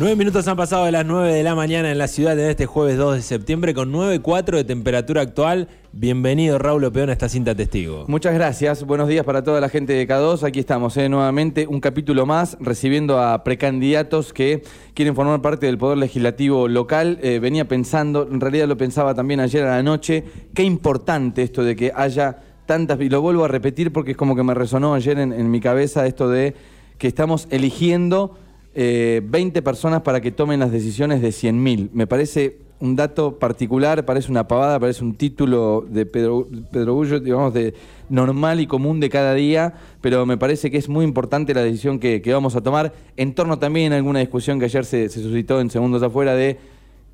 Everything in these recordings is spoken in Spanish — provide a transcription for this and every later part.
Nueve minutos han pasado de las 9 de la mañana en la ciudad de este jueves 2 de septiembre con 9.4 de temperatura actual. Bienvenido Raúl Opeón a esta cinta testigo. Muchas gracias, buenos días para toda la gente de K2. Aquí estamos eh, nuevamente, un capítulo más, recibiendo a precandidatos que quieren formar parte del Poder Legislativo local. Eh, venía pensando, en realidad lo pensaba también ayer a la noche, qué importante esto de que haya tantas, y lo vuelvo a repetir porque es como que me resonó ayer en, en mi cabeza esto de que estamos eligiendo eh, 20 personas para que tomen las decisiones de 100.000. Me parece un dato particular, parece una pavada, parece un título de Pedro, Pedro Gullo, digamos, de normal y común de cada día, pero me parece que es muy importante la decisión que, vamos a tomar, en torno también a alguna discusión que ayer se, se suscitó en Segundos Afuera de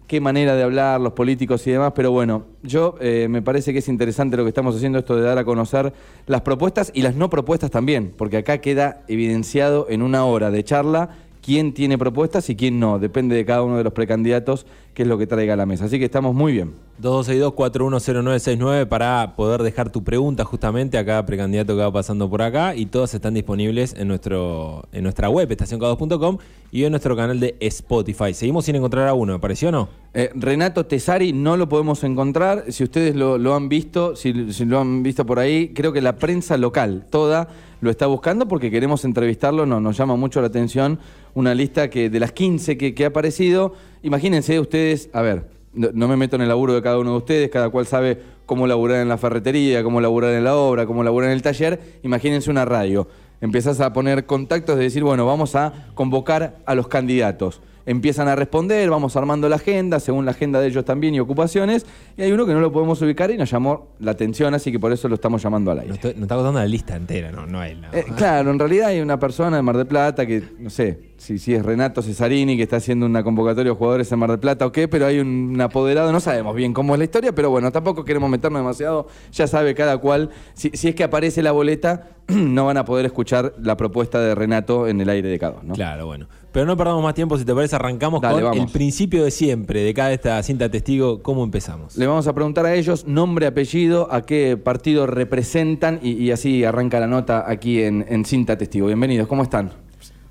qué manera de hablar los políticos y demás, pero bueno, yo eh, me parece que es interesante lo que estamos haciendo, esto de dar a conocer las propuestas y las no propuestas también, porque acá queda evidenciado en una hora de charla quién tiene propuestas y quién no. Depende de cada uno de los precandidatos qué es lo que traiga a la mesa. Así que estamos muy bien. 2262-410969 para poder dejar tu pregunta justamente a cada precandidato que va pasando por acá y todas están disponibles en, nuestro, en nuestra web, estacionk2.com y en nuestro canal de Spotify. Seguimos sin encontrar a uno, ¿me pareció o no? Eh, Renato Tesari no lo podemos encontrar. Si ustedes lo, lo han visto, si, si, lo han visto por ahí, creo que la prensa local toda lo está buscando porque queremos entrevistarlo. No, nos llama mucho la atención una lista que de las 15 que, que ha aparecido. Imagínense ustedes, a ver, no, me meto en el laburo de cada uno de ustedes, cada cual sabe cómo laburar en la ferretería, cómo laburar en la obra, cómo laburar en el taller. Imagínense una radio. Empezás a poner contactos de decir, bueno, vamos a convocar a los candidatos empiezan a responder, vamos armando la agenda, según la agenda de ellos también y ocupaciones, y hay uno que no lo podemos ubicar y nos llamó la atención, así que por eso lo estamos llamando al aire. Nos, está contando la lista entera, no, no él. No. Eh, claro, en realidad hay una persona de Mar del Plata que, no sé, si, si es Renato Cesarini que está haciendo una convocatoria de jugadores en Mar del Plata o qué, pero hay un apoderado, no sabemos bien cómo es la historia, pero bueno, tampoco queremos meternos demasiado, ya sabe cada cual, si, si es que aparece la boleta, no van a poder escuchar la propuesta de Renato en el aire de cada ¿no? Claro, bueno. Pero no perdamos más tiempo, si te parece, arrancamos Dale, con vamos. el principio de siempre, de cada esta cinta testigo, ¿cómo empezamos? Le vamos a preguntar a ellos nombre, apellido, a qué partido representan y, y así arranca la nota aquí en, en Cinta Testigo. Bienvenidos, ¿cómo están?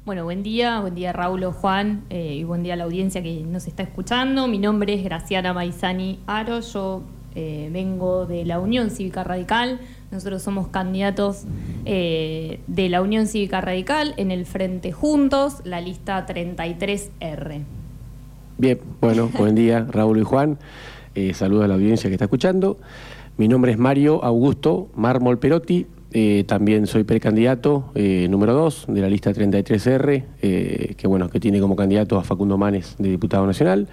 Bueno, buen día, buen día Raúl o Juan eh, y buen día a la audiencia que nos está escuchando. Mi nombre es Graciana Maizani Aro, yo eh, vengo de la Unión Cívica Radical. Nosotros somos candidatos eh, de la Unión Cívica Radical en el Frente Juntos, la lista 33R. Bien, bueno, buen día Raúl y Juan. Eh, saludo a la audiencia que está escuchando. Mi nombre es Mario Augusto Mármol Perotti. Eh, también soy precandidato eh, número 2 de la lista 33R, eh, que bueno, que tiene como candidato a Facundo Manes de diputado nacional,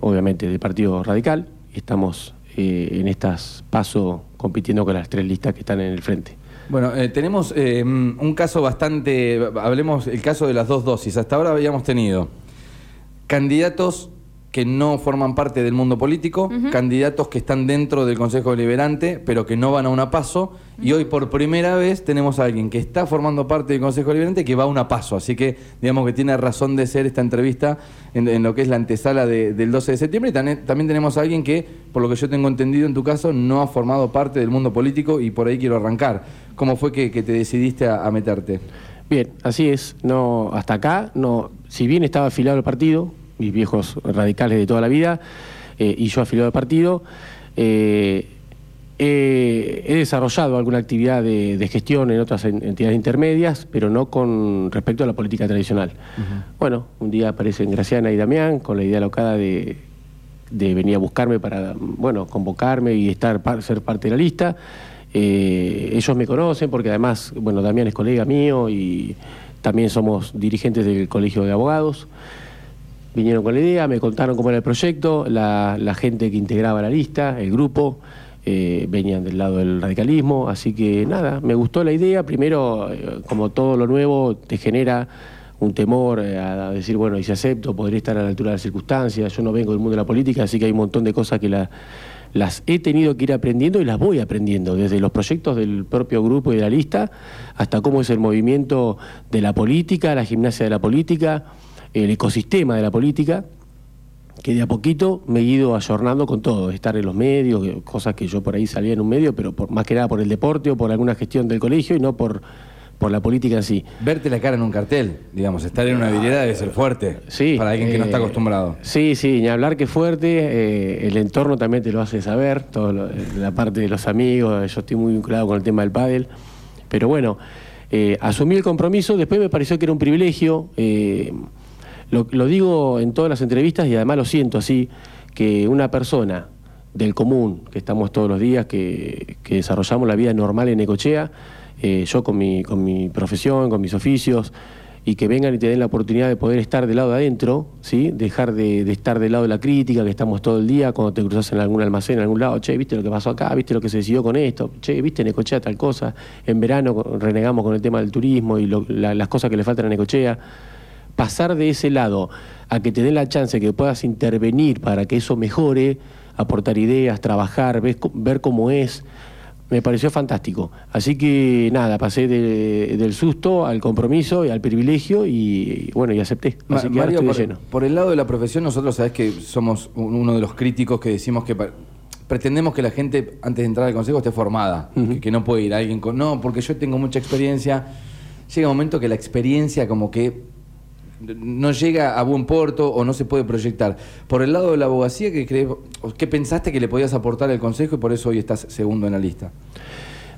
obviamente del Partido Radical. Estamos eh, en estas pasos compitiendo con las tres listas que están en el frente. Bueno, eh, tenemos eh, un caso bastante, hablemos el caso de las dos dosis. Hasta ahora habíamos tenido candidatos que no forman parte del mundo político, candidatos que están dentro del Consejo Deliberante, pero que no van a una paso, y hoy por primera vez tenemos a alguien que está formando parte del Consejo Deliberante que va a una paso, así que digamos que tiene razón de ser esta entrevista en, en lo que es la antesala de- del 12 de septiembre, y también, también tenemos a alguien que, por lo que yo tengo entendido en tu caso, no ha formado parte del mundo político, y por ahí quiero arrancar. ¿Cómo fue que, que te decidiste a, a meterte? Bien, así es. No, hasta acá, no, si bien estaba afiliado al partido, mis viejos radicales de toda la vida, eh, y yo afiliado al partido, eh, he, he desarrollado alguna actividad de, de gestión en otras en- entidades intermedias, pero no con respecto a la política tradicional. Bueno, un día aparecen Graciana y Damián con la idea locada de, de venir a buscarme para, bueno, convocarme y estar ser parte de la lista. Eh, ellos me conocen porque además, bueno, Damián es colega mío y también somos dirigentes del Colegio de Abogados. Vinieron con la idea, me contaron cómo era el proyecto, la, gente que integraba la lista, el grupo, eh, venían del lado del radicalismo, así que nada, me gustó la idea. Primero, eh, como todo lo nuevo, te genera un temor eh, a decir, bueno, y si acepto, podría estar a la altura de las circunstancias. Yo no vengo del mundo de la política, así que hay un montón de cosas que la- las he tenido que ir aprendiendo y las voy aprendiendo, desde los proyectos del propio grupo y de la lista, hasta cómo es el movimiento de la política, la gimnasia de la política, el ecosistema de la política, que de a poquito me he ido ayornando con todo, estar en los medios, que- cosas que yo por ahí salía en un medio, pero por, más que nada por el deporte o por alguna gestión del colegio y no por, por la política en sí. Verte la cara en un cartel, digamos, estar en una vidriera debe ser fuerte. Sí. Para alguien que no está eh, acostumbrado. Sí, sí, ni hablar que fuerte, eh, el entorno también te lo hace saber, todo lo- la parte de los amigos, yo estoy muy vinculado con el tema del pádel, pero bueno, eh, asumí el compromiso, después me pareció que era un privilegio, eh, lo, digo en todas las entrevistas y además lo siento así, que una persona del común, que estamos todos los días, que, que desarrollamos la vida normal en Necochea, eh, yo con mi, con mi profesión, con mis oficios, y que vengan y te den la oportunidad de poder estar del lado de adentro, ¿sí? dejar de, estar del lado de la crítica, que estamos todo el día, cuando te cruzas en algún almacén, en algún lado, che, ¿viste lo que pasó acá? ¿Viste lo que se decidió con esto? Che, ¿viste Necochea tal cosa? En verano renegamos con el tema del turismo y lo- la- las cosas que le faltan a Necochea. Pasar de ese lado a que te den la chance que puedas intervenir para que eso mejore, aportar ideas, trabajar, ves ver cómo es, me pareció fantástico. Así que nada, pasé de- del susto al compromiso y al privilegio y, bueno, y acepté. Así que ahora estoy por, lleno. por el lado de la profesión, nosotros sabes que somos un- uno de los críticos que decimos que pretendemos que la gente antes de entrar al consejo esté formada, que, que no puede ir alguien con no, porque yo tengo mucha experiencia. Llega un momento que la experiencia como que no llega a buen puerto o no se puede proyectar. Por el lado de la abogacía, ¿qué, crees, qué pensaste que le podías aportar al consejo y por eso hoy estás segundo en la lista?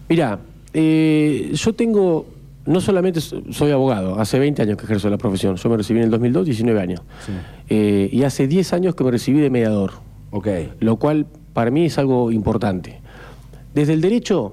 Mira, eh, yo tengo, no solamente so- soy abogado, hace 20 años que ejerzo la profesión, yo me recibí en el 2002, 19 años, Eh, y hace 10 años que me recibí de mediador, lo cual para mí es algo importante. Desde el derecho,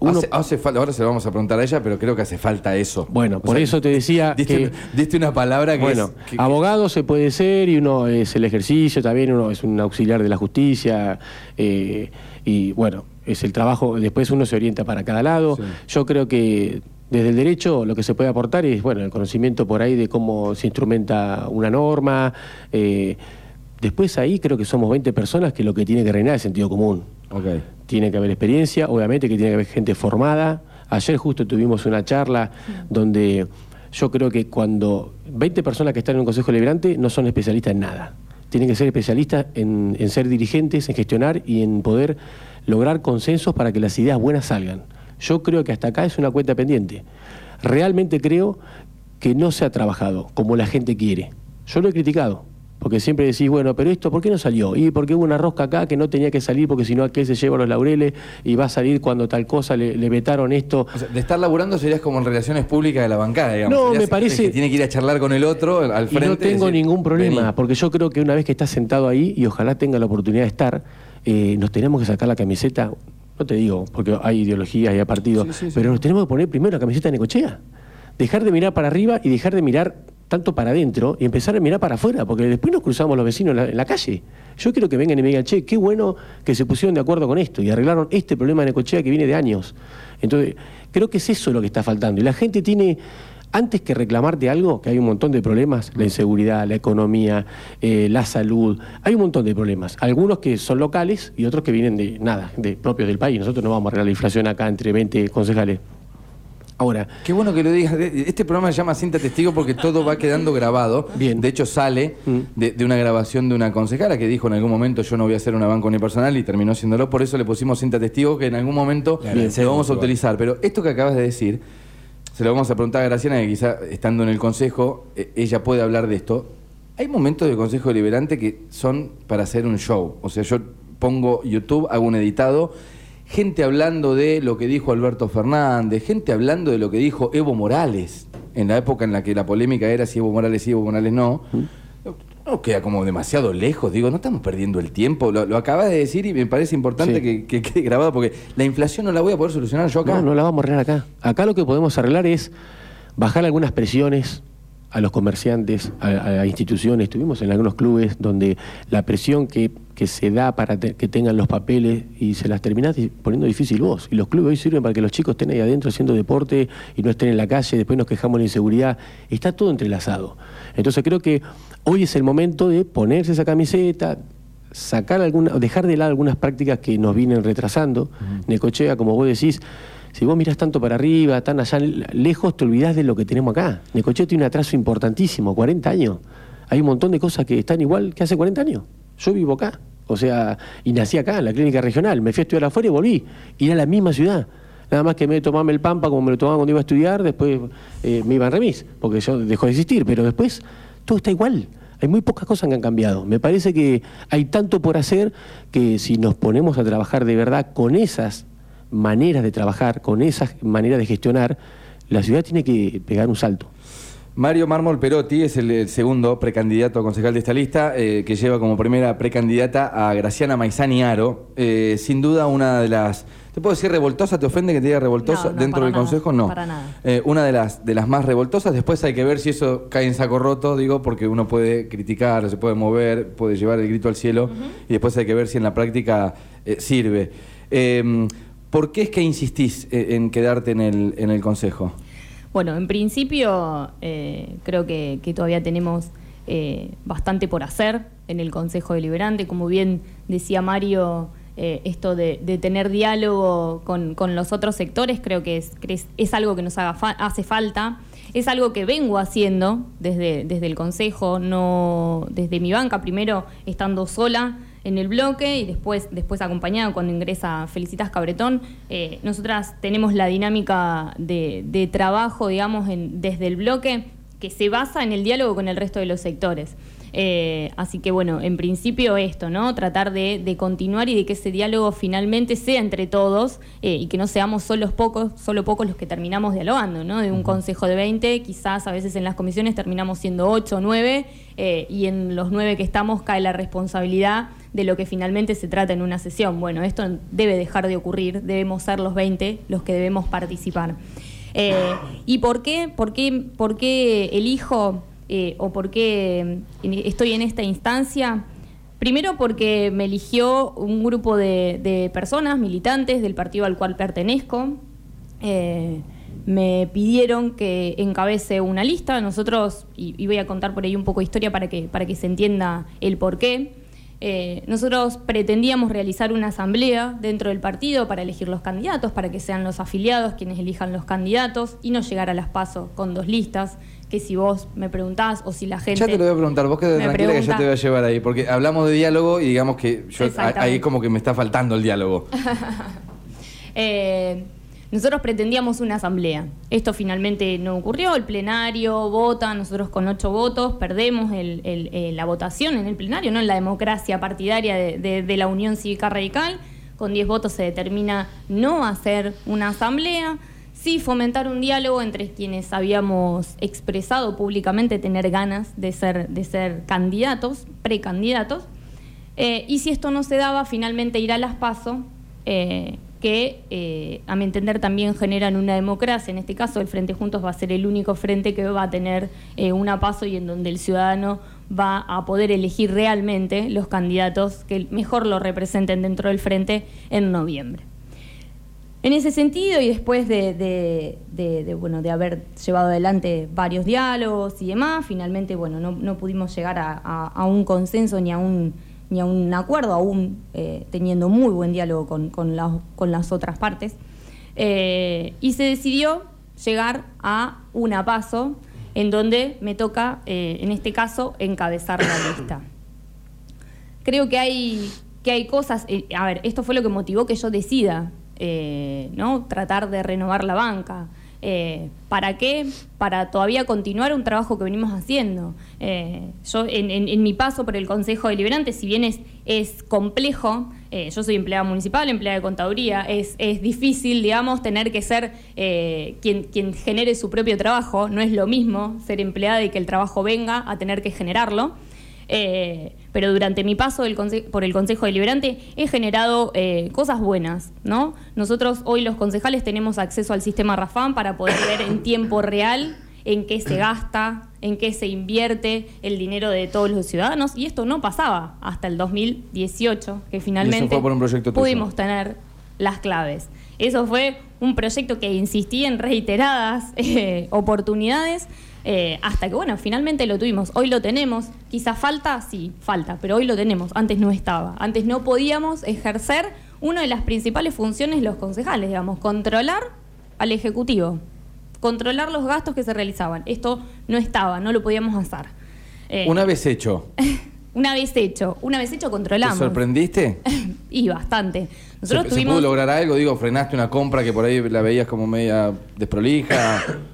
uno... Hace, hace falta, ahora se lo vamos a preguntar a ella, pero creo que hace falta eso. Bueno, O por sea, eso te decía diste, que... una- diste una palabra que Bueno, es... que- que- abogado se puede ser y uno es el ejercicio, también uno es un auxiliar de la justicia eh, y bueno, es el trabajo, después uno se orienta para cada lado. Sí. Yo creo que desde el derecho lo que se puede aportar es bueno el conocimiento por ahí de cómo se instrumenta una norma. eh, después ahí creo que somos 20 personas que lo que tiene que reinar es sentido común. Tiene que haber experiencia, obviamente que tiene que haber gente formada. Ayer justo tuvimos una charla donde yo creo que cuando 20 personas que están en un consejo deliberante no son especialistas en nada. Tienen que ser especialistas en ser dirigentes, en gestionar y en poder lograr consensos para que las ideas buenas salgan. Yo creo que hasta acá es una cuenta pendiente. Realmente creo que no se ha trabajado como la gente quiere. Yo lo he criticado. Porque siempre decís, bueno, pero esto, ¿por qué no salió? Y porque hubo una rosca acá que no tenía que salir porque si no aquel se lleva los laureles y va a salir cuando tal cosa, le, le vetaron esto. O sea, de estar laburando serías como en relaciones públicas de la bancada, digamos. No, Serías me parece- Que tiene que ir a charlar con el otro al Y frente. no tengo decir, ningún problema, "Vení". porque yo creo que una vez que estás sentado ahí, y ojalá tenga la oportunidad de estar, eh, nos tenemos que sacar la camiseta, no te digo, porque hay ideologías y hay partidos, Sí, sí, sí. pero nos tenemos que poner primero la camiseta de Necochea. Dejar de mirar para arriba y dejar de mirar tanto para adentro y empezar a mirar para afuera, porque después nos cruzamos los vecinos en la, calle. Yo quiero que vengan y me digan, che, qué bueno que se pusieron de acuerdo con esto y arreglaron este problema de Necochea que viene de años. Entonces, creo que es eso lo que está faltando. Y la gente tiene antes que reclamarte algo, que hay un montón de problemas, la inseguridad, la economía, eh, la salud, hay un montón de problemas. Algunos que son locales y otros que vienen de nada, de propios del país. Nosotros no vamos a arreglar la inflación acá entre 20 concejales. Ahora, Qué bueno que lo digas. Este programa se llama Cinta Testigo porque todo va quedando grabado. Bien. De hecho, sale Mm. de, de una grabación de una concejala que dijo en algún momento yo no voy a hacer una banca unipersonal y terminó siéndolo. Por eso le pusimos Cinta Testigo que en algún momento se lo vamos a utilizar. Pero esto que acabas de decir, se lo vamos a preguntar a Graciana que quizá estando en el consejo eh, ella puede hablar de esto. Hay momentos del consejo deliberante que son para hacer un show. O sea, yo pongo YouTube, hago un editado gente hablando de lo que dijo Alberto Fernández, gente hablando de lo que dijo Evo Morales, en la época en la que la polémica era si Evo Morales sí, Evo Morales no. No queda como demasiado lejos, digo, no estamos perdiendo el tiempo. Lo, lo acabas de decir y me parece importante Sí. que, que quede grabado porque la inflación no la voy a poder solucionar yo acá. no, no la vamos a arreglar acá. Acá lo que podemos arreglar es bajar algunas presiones a los comerciantes, a, a las instituciones. Estuvimos en algunos clubes donde la presión que, que se da para te- que tengan los papeles y se las terminás poniendo difícil vos. Y los clubes hoy sirven para que los chicos estén ahí adentro haciendo deporte y no estén en la calle, después nos quejamos de la inseguridad. Está todo entrelazado. Entonces creo que hoy es el momento de ponerse esa camiseta, sacar alguna, dejar de lado algunas prácticas que nos vienen retrasando. Necochea, como vos decís, si vos mirás tanto para arriba, tan allá lejos, te olvidás de lo que tenemos acá. Necochea tiene un atraso importantísimo, 40 años. Hay un montón de cosas que están igual que hace 40 años. Yo vivo acá. O sea, y nací acá, en la clínica regional. Me fui a estudiar afuera y volví. Ir a la misma ciudad. nada más que me tomarme el pampa como me lo tomaba cuando iba a estudiar, después eh, me iba en remis, porque yo dejó de existir, pero después todo está igual. Hay muy pocas cosas que han cambiado. Me parece que hay tanto por hacer que si nos ponemos a trabajar de verdad con esas maneras de trabajar, con esas maneras de gestionar, la ciudad tiene que pegar un salto. Mario Mármol Perotti es el, el segundo precandidato a concejal de esta lista, eh, que lleva como primera precandidata a Graciana Maizani Aro. Eh, sin duda una de las... ¿Te puedo decir revoltosa? ¿Te ofende que te diga revoltosa No, no, dentro del nada, consejo? No. para nada. Eh, una de las, de las más revoltosas. Después hay que ver si eso cae en saco roto, digo, porque uno puede criticar, se puede mover, puede llevar el grito al cielo, y después hay que ver si en la práctica eh, sirve. Eh, ¿Por qué es que insistís eh, en quedarte en el, en el consejo? Bueno, en principio eh, creo que, todavía tenemos eh, bastante por hacer en el Consejo Deliberante. Como bien decía Mario, eh, esto de, tener diálogo con, los otros sectores creo que es, que es, es algo que nos haga fa- hace falta. Es algo que vengo haciendo desde, desde el Consejo, no desde mi banca, primero estando sola en el bloque y después, después acompañada cuando ingresa Felicitas Cabretón. Eh, nosotras tenemos la dinámica de, de trabajo, digamos, en- desde el bloque que se basa en el diálogo con el resto de los sectores. Eh, así que bueno, en principio esto, ¿no? Tratar de, de continuar y de que ese diálogo finalmente sea entre todos eh, y que no seamos solos pocos, solo pocos los que terminamos dialogando, ¿no? De un consejo de 20, quizás a veces en las comisiones terminamos siendo 8 o 9 eh, y en los 9 que estamos cae la responsabilidad de lo que finalmente se trata en una sesión. Bueno, esto debe dejar de ocurrir, debemos ser los 20 los que debemos participar. ¿Y por qué, por qué, por qué elijo eh, o por qué mm, estoy en esta instancia? Primero porque me eligió un grupo de, personas, militantes del partido al cual pertenezco. Eh, me pidieron que encabece una lista. Nosotros, y, y voy a contar por ahí un poco de historia para que, para que se entienda el porqué. Eh, nosotros pretendíamos realizar una asamblea dentro del partido para elegir los candidatos, para que sean los afiliados quienes elijan los candidatos y no llegar a las pasos con dos listas, que si vos me preguntás o si la gente... Ya te lo voy a preguntar, vos quedate tranquila que ya pregunta- te voy a llevar ahí, porque hablamos de diálogo y digamos que yo ahí como que me está faltando el diálogo. Eh, nosotros pretendíamos una asamblea. Esto finalmente no ocurrió. El plenario vota, nosotros con ocho votos perdemos el- el- eh, la votación en el plenario, no en la democracia partidaria de, de- de la Unión Cívica Radical. Con diez votos se determina no hacer una asamblea, sí fomentar un diálogo entre quienes habíamos expresado públicamente tener ganas de ser, de ser candidatos, precandidatos. Eh, y si esto no se daba, finalmente ir a las PASO, eh, que eh, a mi entender también generan una democracia. En este caso, el Frente Juntos va a ser el único frente que va a tener una PASO y en donde el ciudadano va a poder elegir realmente los candidatos que mejor lo representen dentro del frente en noviembre. En ese sentido, y después de, bueno, de haber llevado adelante varios diálogos y demás, finalmente bueno, no, pudimos llegar a, un consenso ni a un, ni a un acuerdo, aún eh, teniendo muy buen diálogo con, las- otras partes. Eh, y se decidió llegar a una paso en donde me toca, eh, en este caso, encabezar la lista creo que hay, que hay cosas, a ver, esto fue lo que motivó que yo decida, eh, ¿no? Tratar de renovar la banca. Eh, ¿Para qué? Para todavía continuar un trabajo que venimos haciendo. Eh, yo, en, mi paso por el Consejo Deliberante, si bien es, es complejo, yo soy empleada municipal, empleada de contaduría, es, es difícil, digamos, tener que ser quien, quien genere su propio trabajo. No es lo mismo ser empleada y que el trabajo venga a tener que generarlo. Pero durante mi paso del por el Consejo Deliberante he generado eh, cosas buenas, ¿no? Nosotros hoy los concejales tenemos acceso al sistema Rafam para poder ver en tiempo real en qué se gasta, en qué se invierte el dinero de todos los ciudadanos y esto no pasaba hasta el 2018, que finalmente pudimos tener las claves. Eso fue un proyecto que insistí en reiteradas eh, oportunidades eh, hasta que, bueno, finalmente lo tuvimos. Hoy lo tenemos. Quizá falta, sí, falta, pero hoy lo tenemos. Antes no estaba. Antes no podíamos ejercer una de las principales funciones de los concejales, digamos, controlar al Ejecutivo, controlar los gastos que se realizaban. Esto no estaba, no lo podíamos hacer. Eh, Una vez hecho, Una vez hecho, una vez hecho ¿Te controlamos. sorprendiste? y bastante. ¿Se, Nosotros se tuvimos... pudo lograr algo? Digo, frenaste una compra que por ahí la veías como media desprolija.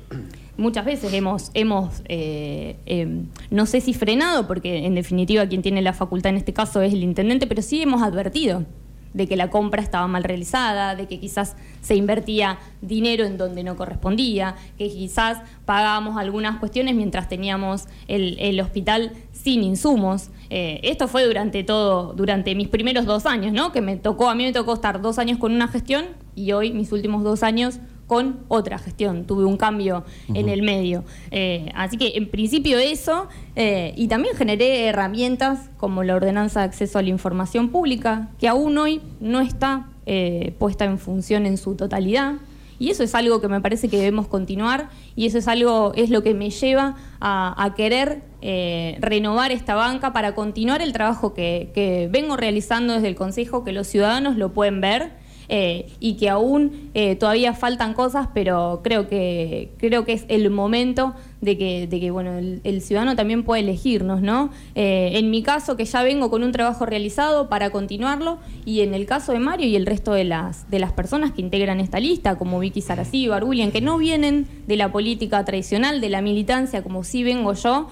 muchas veces hemos, hemos eh, eh, no sé si frenado, porque en definitiva quien tiene la facultad en este caso es el intendente, pero sí hemos advertido de que la compra estaba mal realizada, de que quizás se invertía dinero en donde no correspondía, que quizás pagábamos algunas cuestiones mientras teníamos el, el hospital sin insumos. Eh, esto fue durante todo, durante mis primeros dos años, ¿no? Que me tocó, a mí me tocó estar dos años con una gestión y hoy mis últimos dos años con otra gestión. Tuve un cambio en el medio. Eh, así que en principio eso, eh, y también generé herramientas como la ordenanza de acceso a la información pública, que aún hoy no está eh, puesta en función en su totalidad. Y eso es algo que me parece que debemos continuar y eso es algo, es lo que me lleva a, a querer eh, renovar esta banca para continuar el trabajo que, que vengo realizando desde el Consejo, que los ciudadanos lo pueden ver eh, y que aún eh, todavía faltan cosas, pero creo que creo que es el momento de que, de que bueno, el, ciudadano también puede elegirnos, ¿no? Eh, en mi caso, que ya vengo con un trabajo realizado para continuarlo, y en el caso de Mario y el resto de las, de las personas que integran esta lista, como Vicky Sarasí, Barbulian, que no vienen de la política tradicional, de la militancia, como sí vengo yo,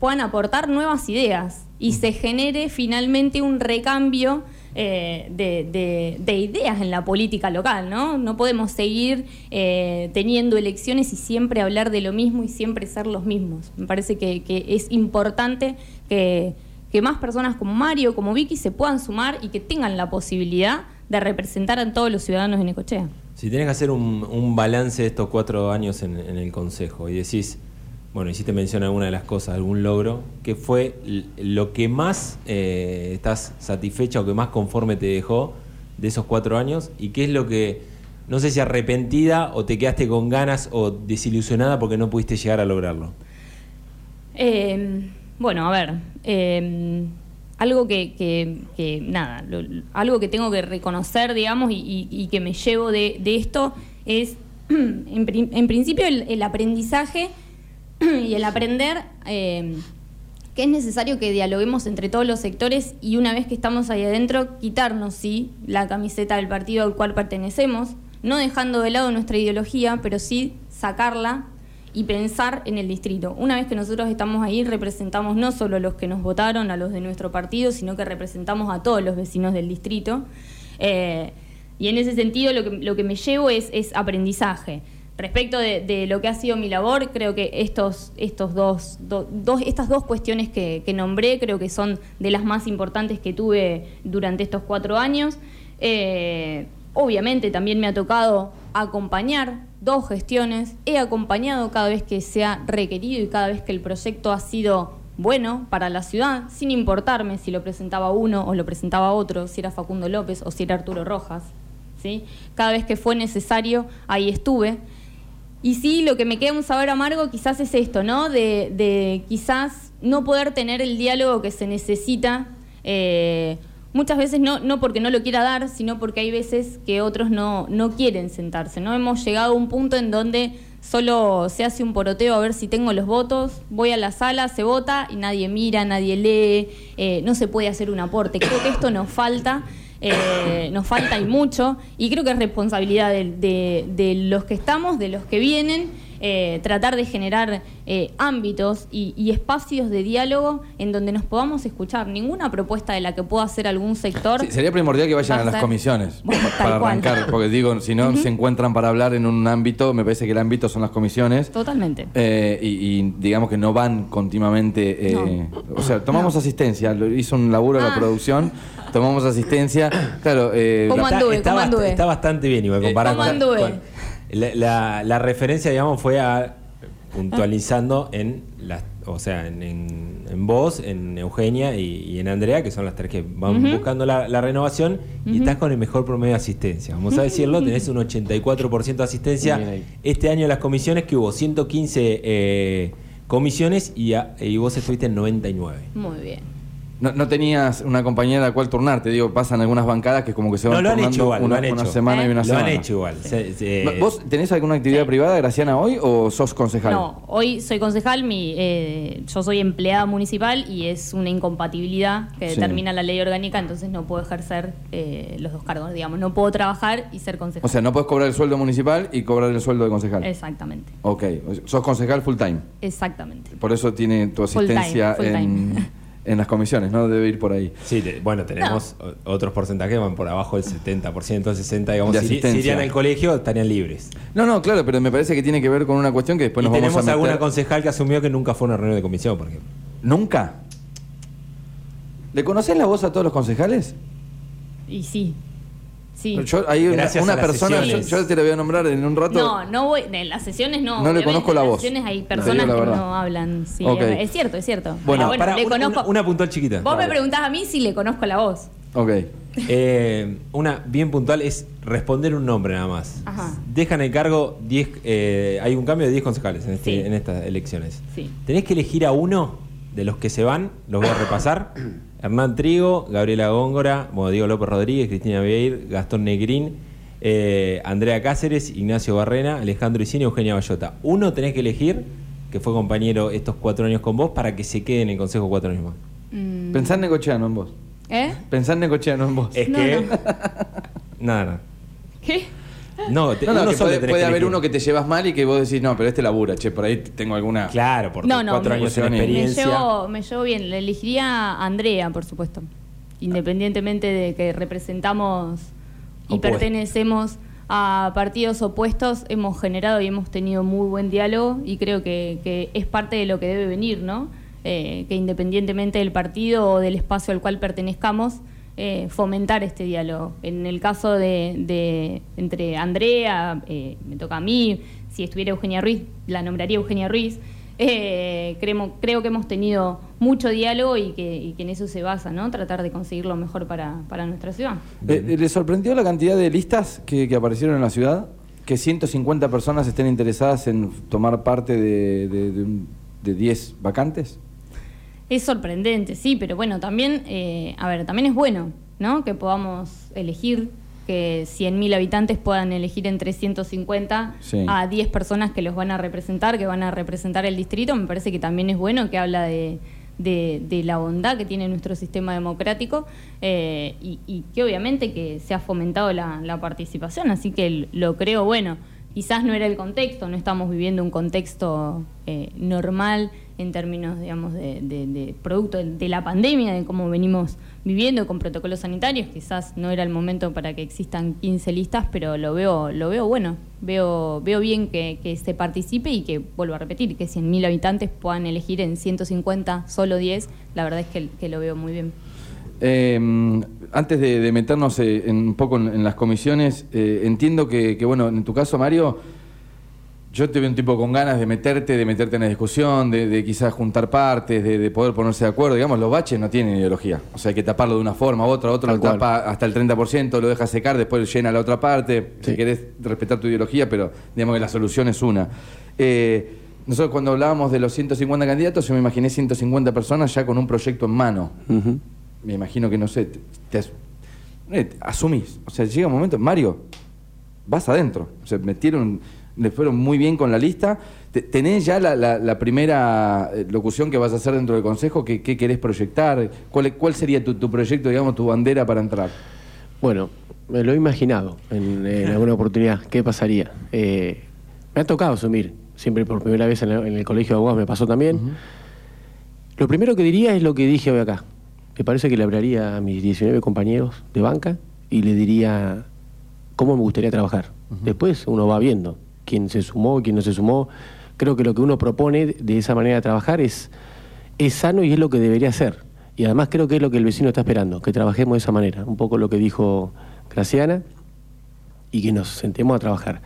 puedan aportar nuevas ideas y se genere finalmente un recambio eh, de, de- de ideas en la política local, ¿no? No podemos seguir eh, teniendo elecciones y siempre hablar de lo mismo y siempre ser los mismos. Me parece que, es importante que, más personas como Mario, como Vicky, se puedan sumar y que tengan la posibilidad de representar a todos los ciudadanos de Necochea. Si tenés que hacer un, un balance de estos cuatro años en, en el Consejo y decís, bueno, hiciste mención a alguna de las cosas, algún logro, ¿qué fue lo que más eh, estás satisfecha o que más conforme te dejó de esos cuatro años? ¿Y qué es lo que, no sé si arrepentida o te quedaste con ganas o desilusionada porque no pudiste llegar a lograrlo? Eh, bueno, a ver, eh, algo que, que- nada, algo que tengo que reconocer, digamos, y, que me llevo de, esto es, en, pri- en principio, el aprendizaje y el aprender eh, que es necesario que dialoguemos entre todos los sectores y una vez que estamos ahí adentro, quitarnos, sí, la camiseta del partido al cual pertenecemos, no dejando de lado nuestra ideología, pero sí sacarla y pensar en el distrito. Una vez que nosotros estamos ahí, representamos no solo a los que nos votaron, a los de nuestro partido, sino que representamos a todos los vecinos del distrito. Eh, y en ese sentido lo que, lo que me llevo es, es aprendizaje. Respecto de, lo que ha sido mi labor, creo que estos, estos dos, do- dos- estas dos cuestiones que, que nombré creo que son de las más importantes que tuve durante estos cuatro años. Eh, obviamente también me ha tocado acompañar dos gestiones. He acompañado cada vez que se ha requerido y cada vez que el proyecto ha sido bueno para la ciudad, sin importarme si lo presentaba uno o lo presentaba otro, si era Facundo López o si era Arturo Rojas. ¿sí? Cada vez que fue necesario, ahí estuve. Y sí, lo que me queda un sabor amargo quizás es esto, ¿no? De, de quizás no poder tener el diálogo que se necesita. eh, muchas veces no, no porque no lo quiera dar, sino porque hay veces que otros no, no quieren sentarse, ¿no? Hemos llegado a un punto en donde solo se hace un poroteo a ver si tengo los votos, voy a la sala, se vota y nadie mira, nadie lee, eh, no se puede hacer un aporte. Creo que esto nos falta. Eh, nos falta y mucho, y creo que es responsabilidad de, los que estamos, de los que vienen, eh, tratar de generar eh, ámbitos y, y espacios de diálogo en donde nos podamos escuchar. Ninguna propuesta de la que pueda hacer algún sector. Sí, sería primordial que vayan Va a a las ser- comisiones Bueno, para cual. arrancar, porque digo, si no se encuentran para hablar en un ámbito, me parece que el ámbito son las comisiones. Totalmente. Eh, y, y digamos que no van continuamente. eh, O sea, tomamos asistencia, lo hizo un laburo la Ah. producción, tomamos asistencia. Claro, eh, ¿Cómo anduve? está, ¿Cómo bast- anduve? está bastante bien igual comparado ¿Cómo con- anduve? con- la, la- la referencia, digamos, fue a puntualizando en las, o sea, en, en, en vos, en Eugenia y, y en Andrea, que son las tres que van buscando la, la renovación, y estás con el mejor promedio de asistencia. Vamos a decirlo, tenés un 84% de asistencia. Este año las comisiones, que hubo 115 eh, comisiones y, a- y vos estuviste en 99. Muy bien. No, no tenías una compañera a la cual turnarte, digo, pasan algunas bancadas que como que se van No, lo han turnando hecho igual, una, lo han una hecho. semana y una Lo semana. han hecho igual. Se- se- ¿Vos tenés alguna actividad Sí. privada, Graciana, hoy o sos concejal? No, hoy soy concejal, mi, eh, yo soy empleada municipal y es una incompatibilidad que Sí. determina la ley orgánica, entonces no puedo ejercer eh, los dos cargos, digamos, no puedo trabajar y ser concejal. O sea, no puedes cobrar el sueldo municipal y cobrar el sueldo de concejal. Exactamente, Ok, sos concejal full time. exactamente. Por eso tiene tu Full time, asistencia full en, time. en las comisiones, ¿no? Debe ir por ahí. Sí, te- bueno, tenemos otros porcentajes que van por abajo del 70%, 60%, digamos. De Si, irían al colegio, estarían libres. No, no, claro, pero me parece que tiene que ver con una cuestión que después y nos vamos tenemos a alguna meter. concejal que asumió que nunca fue a una reunión de comisión, por ejemplo. ¿Nunca? ¿Le conocés la voz a todos los concejales? Y sí, sí. Yo, hay una, persona, yo, te la voy a nombrar en un rato. No, no voy, en las sesiones no. No le conozco la en las voz. sesiones hay personas que verdad. no hablan, sí, es cierto, es cierto. Bueno, Ahora, para le una, conozco. una- una puntual chiquita. Vos me preguntás a mí si le conozco la voz. Ok. Eh, una bien puntual es responder un nombre nada más. Ajá. Dejan el cargo 10, eh, hay un cambio de 10 concejales en, este- Sí. en estas elecciones. Sí. Tenés que elegir a uno de los que se van, los voy a repasar. Hernán Trigo, Gabriela Góngora, bueno, Diego López Rodríguez, Cristina Vieir, Gastón Negrín, eh, Andrea Cáceres, Ignacio Barrena, Alejandro Isini y Eugenia Bayota. Uno tenés que elegir, que fue compañero estos cuatro años con vos, para que se quede en el consejo cuatro años más. Mm, Pensá en Necochea, en vos. ¿Eh? Pensá en Necochea, en vos. Es No, que... no. Nada, nada. ¿Qué? No, te- No, no, uno que solo puede, haber uno que te llevas mal y que vos decís, no, pero este labura, che, por ahí tengo alguna. Claro, por No, no, cuatro me- años de me Me experiencia. llevo, me llevo bien. Le elegiría a Andrea, por supuesto. Independientemente de que representamos y Opuesto. pertenecemos a partidos opuestos, hemos generado y hemos tenido muy buen diálogo y creo que, que es parte de lo que debe venir, ¿no? Eh, que independientemente del partido o del espacio al cual pertenezcamos, eh, fomentar este diálogo. En el caso de, entre Andrea, eh, me toca a mí, si estuviera Eugenia Ruiz, la nombraría Eugenia Ruiz. Eh, creo, que hemos tenido mucho diálogo y que, en eso se basa, ¿no? Tratar de conseguir lo mejor para, para nuestra ciudad. Eh, eh, ¿Le sorprendió la cantidad de listas que, que aparecieron en la ciudad? Que 150 personas estén interesadas en tomar parte de, de, de 10 vacantes. Es sorprendente, sí, pero bueno, también, eh, a ver, también es bueno, ¿no? Que podamos elegir, que 100.000 habitantes puedan elegir entre 150 Sí. a 10 personas que los van a representar, que van a representar el distrito. Me parece que también es bueno, que habla de, de- de la bondad que tiene nuestro sistema democrático eh, y, y que obviamente que se ha fomentado la, la participación, así que lo creo bueno. Quizás no era el contexto, no estamos viviendo un contexto eh, normal en términos, digamos, de, producto de, la pandemia, de cómo venimos viviendo con protocolos sanitarios. Quizás no era el momento para que existan 15 listas, pero lo veo, lo veo bueno. Veo, veo bien que, que se participe y que, vuelvo a repetir, que 100.000 habitantes puedan elegir en 150 solo 10. La verdad es que, que lo veo muy bien. Eh, antes de, meternos eh, en- un poco en, las comisiones, eh, entiendo que, bueno, en tu caso, Mario, yo te veo un tipo con ganas de meterte, de meterte en la discusión, de, de quizás juntar partes, de, de poder ponerse de acuerdo. Digamos, los baches no tienen ideología. O sea, hay que taparlo de una forma u otra, otro Tal lo cual. tapa hasta el 30%, lo deja secar, después llena la otra parte. Si querés respetar tu ideología, pero digamos que la solución es una. Eh, nosotros cuando hablábamos de los 150 candidatos, yo me imaginé 150 personas ya con un proyecto en mano me imagino que no sé, te, te as- eh, te asumís. O sea, llega un momento, Mario, vas adentro. O sea, metieron, le fueron muy bien con la lista. Te- ¿Tenés ya la, la- la primera eh, locución que vas a hacer dentro del consejo? ¿Qué, qué querés proyectar? ¿Cuál, cuál sería tu, tu proyecto, digamos, tu bandera para entrar? Bueno, me lo he imaginado en, en alguna oportunidad. ¿Qué pasaría? Eh, me ha tocado asumir, siempre por primera vez en el, en el colegio de abogados me pasó también. Lo primero que diría es lo que dije hoy acá. Me parece que le hablaría a mis 19 compañeros de banca y le diría cómo me gustaría trabajar. Después uno va viendo quién se sumó, quién no se sumó. Creo que lo que uno propone de esa manera de trabajar es, es sano y es lo que debería ser. Y además creo que es lo que el vecino está esperando, que trabajemos de esa manera. Un poco lo que dijo Graciana y que nos sentemos a trabajar.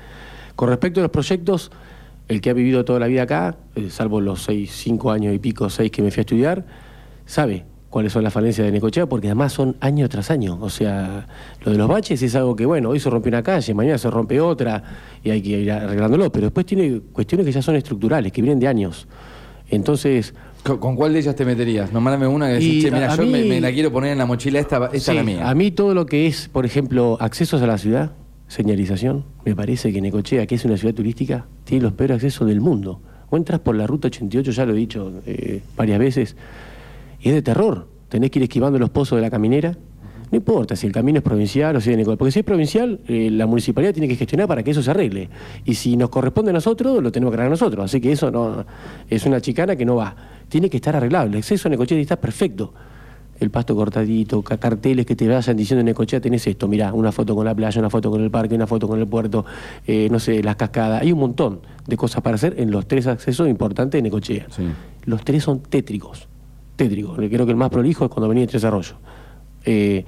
Con respecto a los proyectos, el que ha vivido toda la vida acá, eh, salvo los seis, cinco años y pico, seis que me fui a estudiar, sabe cuáles son las falencias de Necochea, porque además son año tras año. O sea, lo de los baches es algo que, bueno, hoy se rompe una calle, mañana se rompe otra, y hay que ir arreglándolo, pero después tiene cuestiones que ya son estructurales, que vienen de años. Entonces, ¿Con, con cuál de ellas te meterías? Nombrame una que decís, che, mira, yo me, mí- me la quiero poner en la mochila, esta, esta Sí, es la mía. A mí todo lo que es, por ejemplo, accesos a la ciudad, señalización, me parece que Necochea, que es una ciudad turística, tiene los peores accesos del mundo. Vos entras por la ruta 88, ya lo he dicho eh, varias veces, y es de terror. Tenés que ir esquivando los pozos de la caminera. No importa si el camino es provincial o si es de Necochea, porque si es provincial, eh, la municipalidad tiene que gestionar para que eso se arregle. Y si nos corresponde a nosotros, lo tenemos que arreglar nosotros. Así que eso no es una chicana que no va. Tiene que estar arreglado. El acceso a Necochea está perfecto el pasto cortadito, ca- carteles que te vayan diciendo en Necochea tenés esto, mirá, una foto con la playa, una foto con el parque, una foto con el puerto, eh, no sé, las cascadas. Hay un montón de cosas para hacer en los tres accesos importantes de Necochea. Sí. Los tres son tétricos, tétricos. Creo que el más prolijo es cuando venía de Tres Arroyos. Eh,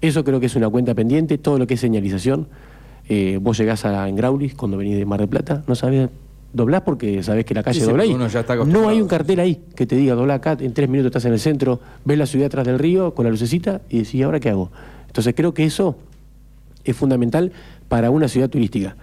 eso creo que es una cuenta pendiente, todo lo que es señalización. Eh, vos llegás a en Graulis cuando venís de Mar del Plata, no sabés doblás porque sabés que la calle Sí, dobla ahí. no hay un cartel ahí que te diga dobla acá, en tres minutos estás en el centro, ves la ciudad atrás del río con la lucecita y decís, ¿y ahora qué hago? Entonces creo que eso es fundamental para una ciudad turística.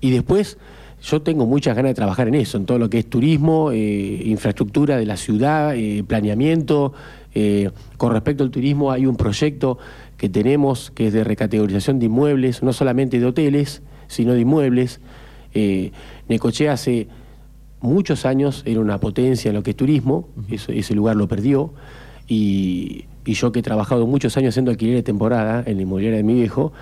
Y después, yo tengo muchas ganas de trabajar en eso, en todo lo que es turismo, eh, infraestructura de la ciudad, eh, planeamiento. Eh, con respecto al turismo, hay un proyecto que tenemos que es de recategorización de inmuebles, no solamente de hoteles, sino de inmuebles. Necochea hace muchos años era una potencia en lo que es turismo, eso- ese lugar lo perdió, y, y yo que he trabajado muchos años haciendo alquiler de temporada en la inmobiliaria de mi viejo,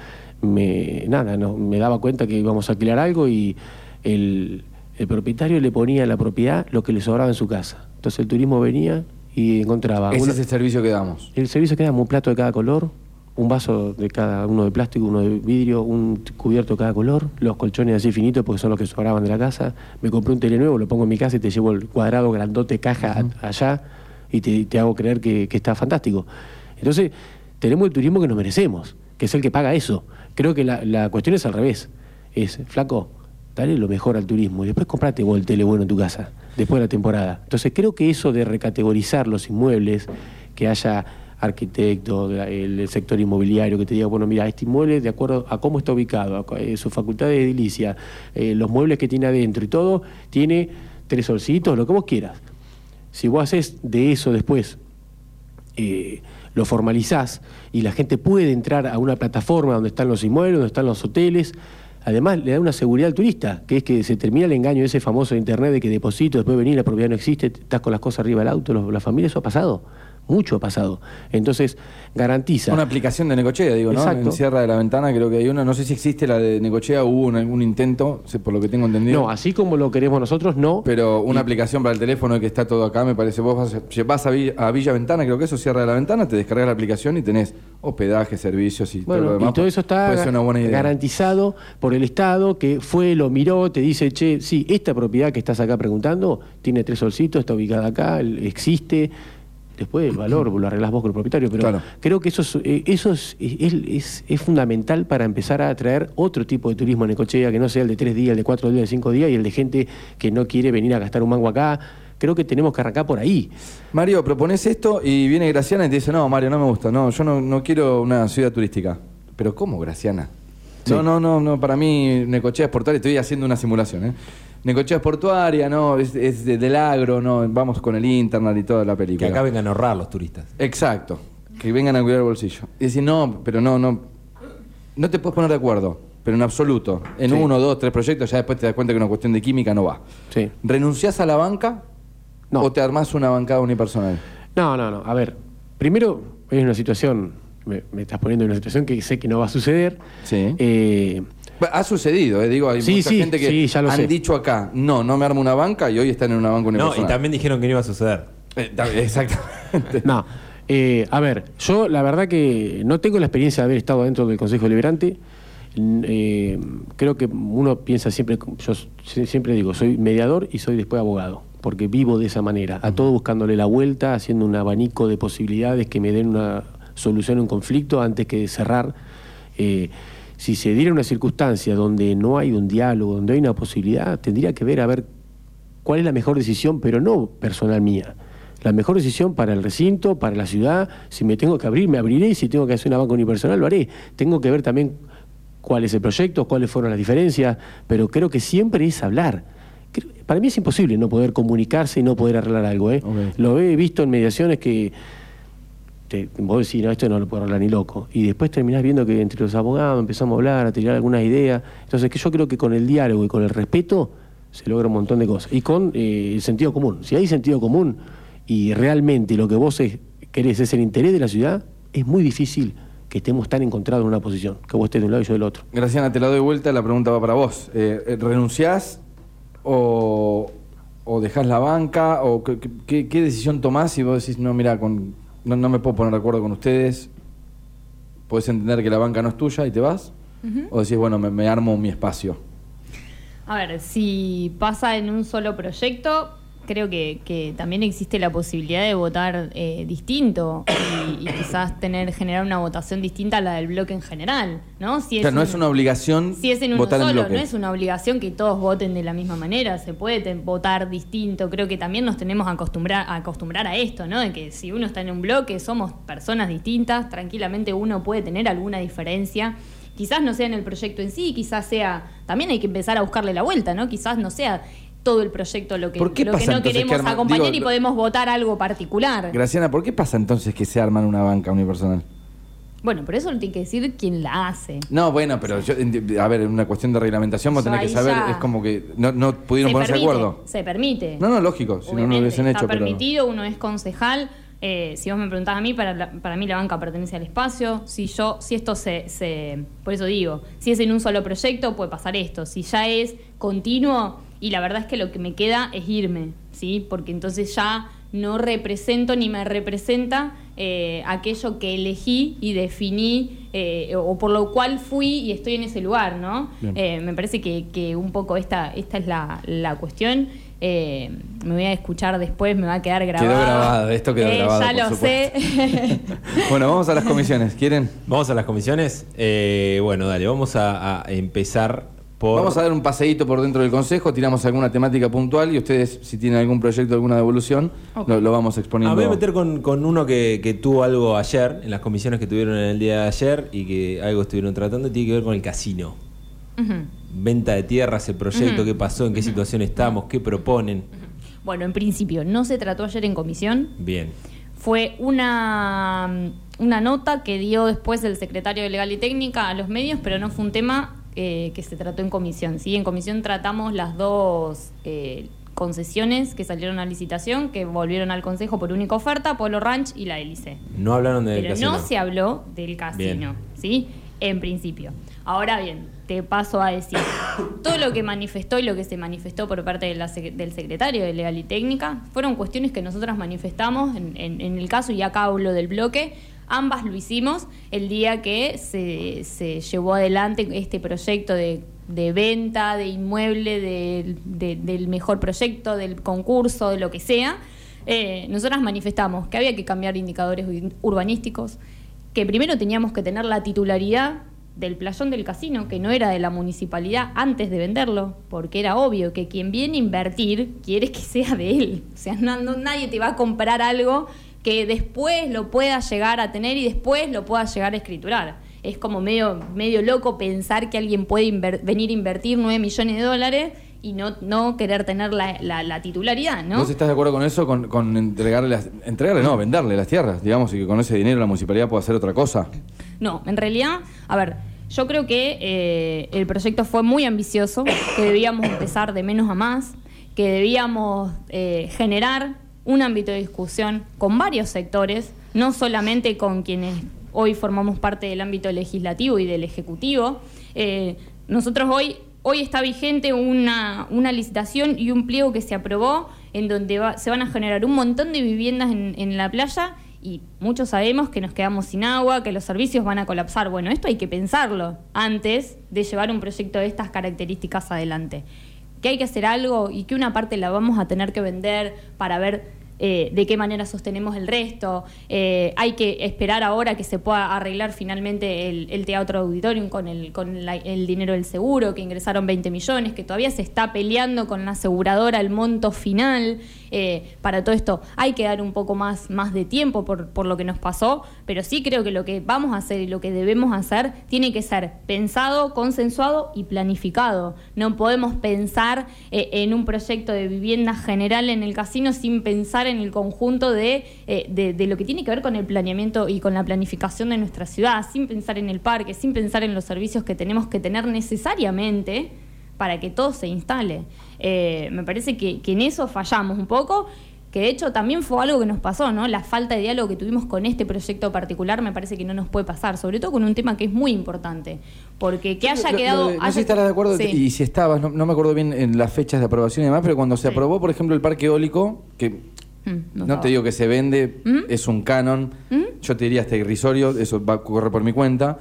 me, nada, no, me daba cuenta que íbamos a alquilar algo y el, el propietario le ponía a la propiedad lo que le sobraba en su casa. Entonces el turismo venía y encontraba... Ese es el servicio que damos. el servicio queda un plato de cada color, un vaso de cada uno de plástico, uno de vidrio, un cubierto de cada color, los colchones así finitos porque son los que sobraban de la casa. Me compré un tele nuevo, lo pongo en mi casa y te llevo el cuadrado grandote caja allá y te, te hago creer que, que está fantástico. Entonces, tenemos el turismo que nos merecemos, que es el que paga eso. Creo que la, la cuestión es al revés. Es, flaco, dale lo mejor al turismo y después comprate vos el tele bueno en tu casa, después de la temporada. Entonces creo que eso de recategorizar los inmuebles, que haya arquitecto, la- el, sector inmobiliario que te diga, bueno, mira, este inmueble de acuerdo a cómo está ubicado, a eh, su facultad de edilicia, eh, los muebles que tiene adentro y todo, tiene tres solcitos, lo que vos quieras. Si vos haces de eso después eh, lo formalizás y la gente puede entrar a una plataforma donde están los inmuebles, donde están los hoteles. Además, le da una seguridad al turista, que es que se termina el engaño ese famoso de internet de que deposito, después venir, la propiedad no existe, estás con las cosas arriba del auto, la familia, eso ha pasado, mucho ha pasado. Entonces, garantiza. Una aplicación de Necochea, digo, ¿no? Exacto. En Sierra de la Ventana creo que hay una. No sé si existe la de Necochea, hubo un, algún intento, por lo que tengo entendido. No, así como lo queremos nosotros, no. Pero una aplicación para el teléfono que está todo acá, me parece. Vos vas, a- vas a, Villa, a Villa Ventana, creo que eso, Sierra de la Ventana, te descargas la aplicación y tenés hospedaje, servicios y todo lo Bueno, demás. y todo eso está Puede ser una buena idea. garantizado por el Estado que fue, lo miró, te dice, che, sí, esta propiedad que estás acá preguntando tiene tres solcitos, está ubicada acá, existe. Después el valor lo arreglás vos con el propietario, pero Claro. creo que eso, es, eh, eso es, es- es- fundamental para empezar a atraer otro tipo de turismo en Necochea, que no sea el de tres días, el de cuatro días, el de cinco días y el de gente que no quiere venir a gastar un mango acá. Creo que tenemos que arrancar por ahí. Mario, propones esto y viene Graciana y te dice, no, Mario, no me gusta, no, yo no, no quiero una ciudad turística. Pero ¿cómo, Graciana? Sí. No, no, no, no, para mí Necochea es portuaria, estoy haciendo una simulación, ¿eh? Necochea portuaria, no, es, es de- del agro, no, vamos con el internet y toda la Que película. acá vengan a ahorrar los turistas. Exacto, que vengan a cuidar el bolsillo. Y decir, no, pero no, no, no te puedes poner de acuerdo, pero en absoluto. En Sí. uno, dos, tres proyectos, ya después te das cuenta que una cuestión de química no va. Sí. ¿Renunciás a la banca No. o te armás una bancada unipersonal? No, no, no. A ver, primero es una situación, me, me estás poniendo en una situación que sé que no va a suceder. Sí. Eh, Ha sucedido, eh, digo, hay Sí, mucha sí, gente que sí, ya lo han sé. dicho acá, no, no me armo una banca y hoy están en una banca No, unipersonal. y también dijeron que no iba a suceder. Eh, ta- Exactamente. no. Eh, a ver, yo la verdad que no tengo la experiencia de haber estado dentro del Consejo Deliberante. N- eh, creo que uno piensa siempre, yo si- siempre digo, soy mediador y soy después abogado, porque vivo de esa manera, a todo buscándole la vuelta, haciendo un abanico de posibilidades que me den una solución a un conflicto antes que cerrar. Eh, si se diera una circunstancia donde no hay un diálogo, donde hay una posibilidad, tendría que ver a ver cuál es la mejor decisión, pero no personal mía. La mejor decisión para el recinto, para la ciudad, si me tengo que abrir, me abriré, y si tengo que hacer una banca unipersonal, lo haré. Tengo que ver también cuál es el proyecto, cuáles fueron las diferencias, pero creo que siempre es hablar. para mí es imposible no poder comunicarse y no poder arreglar algo. ¿eh? Lo he visto en mediaciones que vos decís, no, esto no lo puedo arreglar ni loco. Y después terminás viendo que entre los abogados empezamos a hablar, a tirar algunas ideas. Entonces, que yo creo que con el diálogo y con el respeto se logra un montón de cosas. Y con eh, el sentido común. Si hay sentido común y realmente lo que vos querés es el interés de la ciudad, es muy difícil que estemos tan encontrados en una posición, que vos estés de un lado y yo del otro. Graciana, te la doy vuelta, la pregunta va para vos. Eh, eh, ¿Renunciás o, o dejás la banca? o qué, qué- qué decisión tomás si vos decís, no, mira, con, no, no me puedo poner de acuerdo con ustedes? ¿Podés entender que la banca no es tuya y te vas? ¿O decís, bueno, me, me armo mi espacio? A ver, si pasa en un solo proyecto, creo que, que también existe la posibilidad de votar eh, distinto y, y quizás tener generar una votación distinta a la del bloque en general, ¿no? Si O sea, no un- es una obligación Si es en uno votar en solo, bloque. no es una obligación que todos voten de la misma manera, se puede votar distinto. Creo que también nos tenemos a acostumbrar, a acostumbrar a esto, ¿no? De que si uno está en un bloque, somos personas distintas, tranquilamente uno puede tener alguna diferencia. Quizás no sea en el proyecto en sí, quizás sea. También hay que empezar a buscarle la vuelta, ¿no? Quizás no sea todo el proyecto lo que, ¿Por qué lo que no que queremos arma- acompañar digo, y podemos votar algo particular. Graciana, ¿por qué pasa entonces que se arman una banca unipersonal? Bueno, por eso lo tiene que decir quien la hace. No, bueno, pero yo, a ver, en una cuestión de reglamentación vos tenés que ahí saber, ya- es como que no, no pudieron se ponerse de acuerdo. Se permite. No, no, lógico, si no, no lo hubiesen está hecho, pero... permitido, uno es concejal. eh, si vos me preguntás a mí, para, la- para mí la banca pertenece al espacio. Si yo, si esto se, se, por eso digo, si es en un solo proyecto, puede pasar esto. Si ya es continuo, y la verdad es que lo que me queda es irme, ¿sí? Porque entonces ya no represento ni me representa eh, aquello que elegí y definí eh, o por lo cual fui y estoy en ese lugar, ¿no? Eh, me parece que, que un poco esta, esta es la, la cuestión. Eh, me voy a escuchar después, me va a quedar grabado. Quedó grabado, esto quedó Eh, grabado, Ya por lo sé. Bueno, vamos a las comisiones, ¿quieren? Vamos a las comisiones. Eh, bueno, dale, vamos a, a empezar por. Vamos a dar un paseíto por dentro del consejo, tiramos alguna temática puntual y ustedes, si tienen algún proyecto, alguna devolución, lo, lo vamos Ah, exponiendo. me voy a meter con, con uno que, que tuvo algo ayer, en las comisiones que tuvieron en el día de ayer y que algo estuvieron tratando, y tiene que ver con el casino. Venta de tierras, el proyecto, Ujú. qué pasó, en qué situación estamos, qué proponen. bueno, en principio, no se trató ayer en comisión. Bien. Fue una, una nota que dio después el secretario de Legal y Técnica a los medios, pero no fue un tema eh, que se trató en comisión. ¿sí? En comisión tratamos las dos eh, concesiones que salieron a licitación, que volvieron al Consejo por única oferta, Polo Ranch y la Hélice. No hablaron del Pero casino. no se habló del casino, Bien. ¿sí? En principio. Ahora bien, te paso a decir, todo lo que manifestó y lo que se manifestó por parte de la sec- del secretario de Legal y Técnica fueron cuestiones que nosotras manifestamos en, en- en el caso, y acá hablo del bloque, ambas lo hicimos el día que se, se llevó adelante este proyecto de, de venta, de inmueble, de- del mejor proyecto, del concurso, de lo que sea. Eh, nosotras manifestamos que había que cambiar indicadores ur- urbanísticos, que primero teníamos que tener la titularidad del playón del casino, que no era de la municipalidad antes de venderlo, porque era obvio que quien viene a invertir quiere que sea de él. O sea, no- no- nadie te va a comprar algo que después lo pueda llegar a tener y después lo pueda llegar a escriturar. Es como medio, medio loco pensar que alguien puede inver- venir a invertir 9 millones de dólares y no, no querer tener la, la- la titularidad, ¿no? ¿Vos estás de acuerdo con eso? Con, con entregarle, las, entregarle, no, venderle las tierras, digamos, y que con ese dinero la municipalidad pueda hacer otra cosa. No, en realidad, a ver, yo creo que eh, el proyecto fue muy ambicioso, que debíamos empezar de menos a más, que debíamos eh, generar un ámbito de discusión con varios sectores, no solamente con quienes hoy formamos parte del ámbito legislativo y del ejecutivo. Eh, nosotros hoy, hoy está vigente una, una licitación y un pliego que se aprobó en donde se van a generar un montón de viviendas en, en la playa y muchos sabemos que nos quedamos sin agua, que los servicios van a colapsar. Bueno, esto hay que pensarlo antes de llevar un proyecto de estas características adelante. Que hay que hacer algo y que una parte la vamos a tener que vender para ver eh, de qué manera sostenemos el resto. Eh, hay que esperar ahora que se pueda arreglar finalmente el, teatro auditorium con, el, con el dinero del seguro, que ingresaron 20 millones, que todavía se está peleando con la aseguradora el monto final. Eh, para todo esto hay que dar un poco más, más de tiempo por, por lo que nos pasó, pero sí creo que lo que vamos a hacer y lo que debemos hacer tiene que ser pensado, consensuado y planificado. No podemos pensar en un proyecto de vivienda general en el casino sin pensar en el conjunto eh, de, de, lo que tiene que ver con el planeamiento y con la planificación de nuestra ciudad, sin pensar en el parque, sin pensar en los servicios que tenemos que tener necesariamente para que todo se instale. Eh, me parece que, en eso fallamos un poco que de hecho también fue algo que nos pasó, ¿no? La falta de diálogo que tuvimos con este proyecto particular me parece que no nos puede pasar, sobre todo con un tema que es muy importante, porque que haya quedado... no sé si estarás de acuerdo, y si estabas, no, me acuerdo bien en las fechas de aprobación y demás, pero cuando se aprobó, por ejemplo, el parque eólico, que Mm, no, te digo que se vende, ¿Mm? es un canon. ¿Mm? Yo te diría hasta irrisorio, eso va a correr por mi cuenta.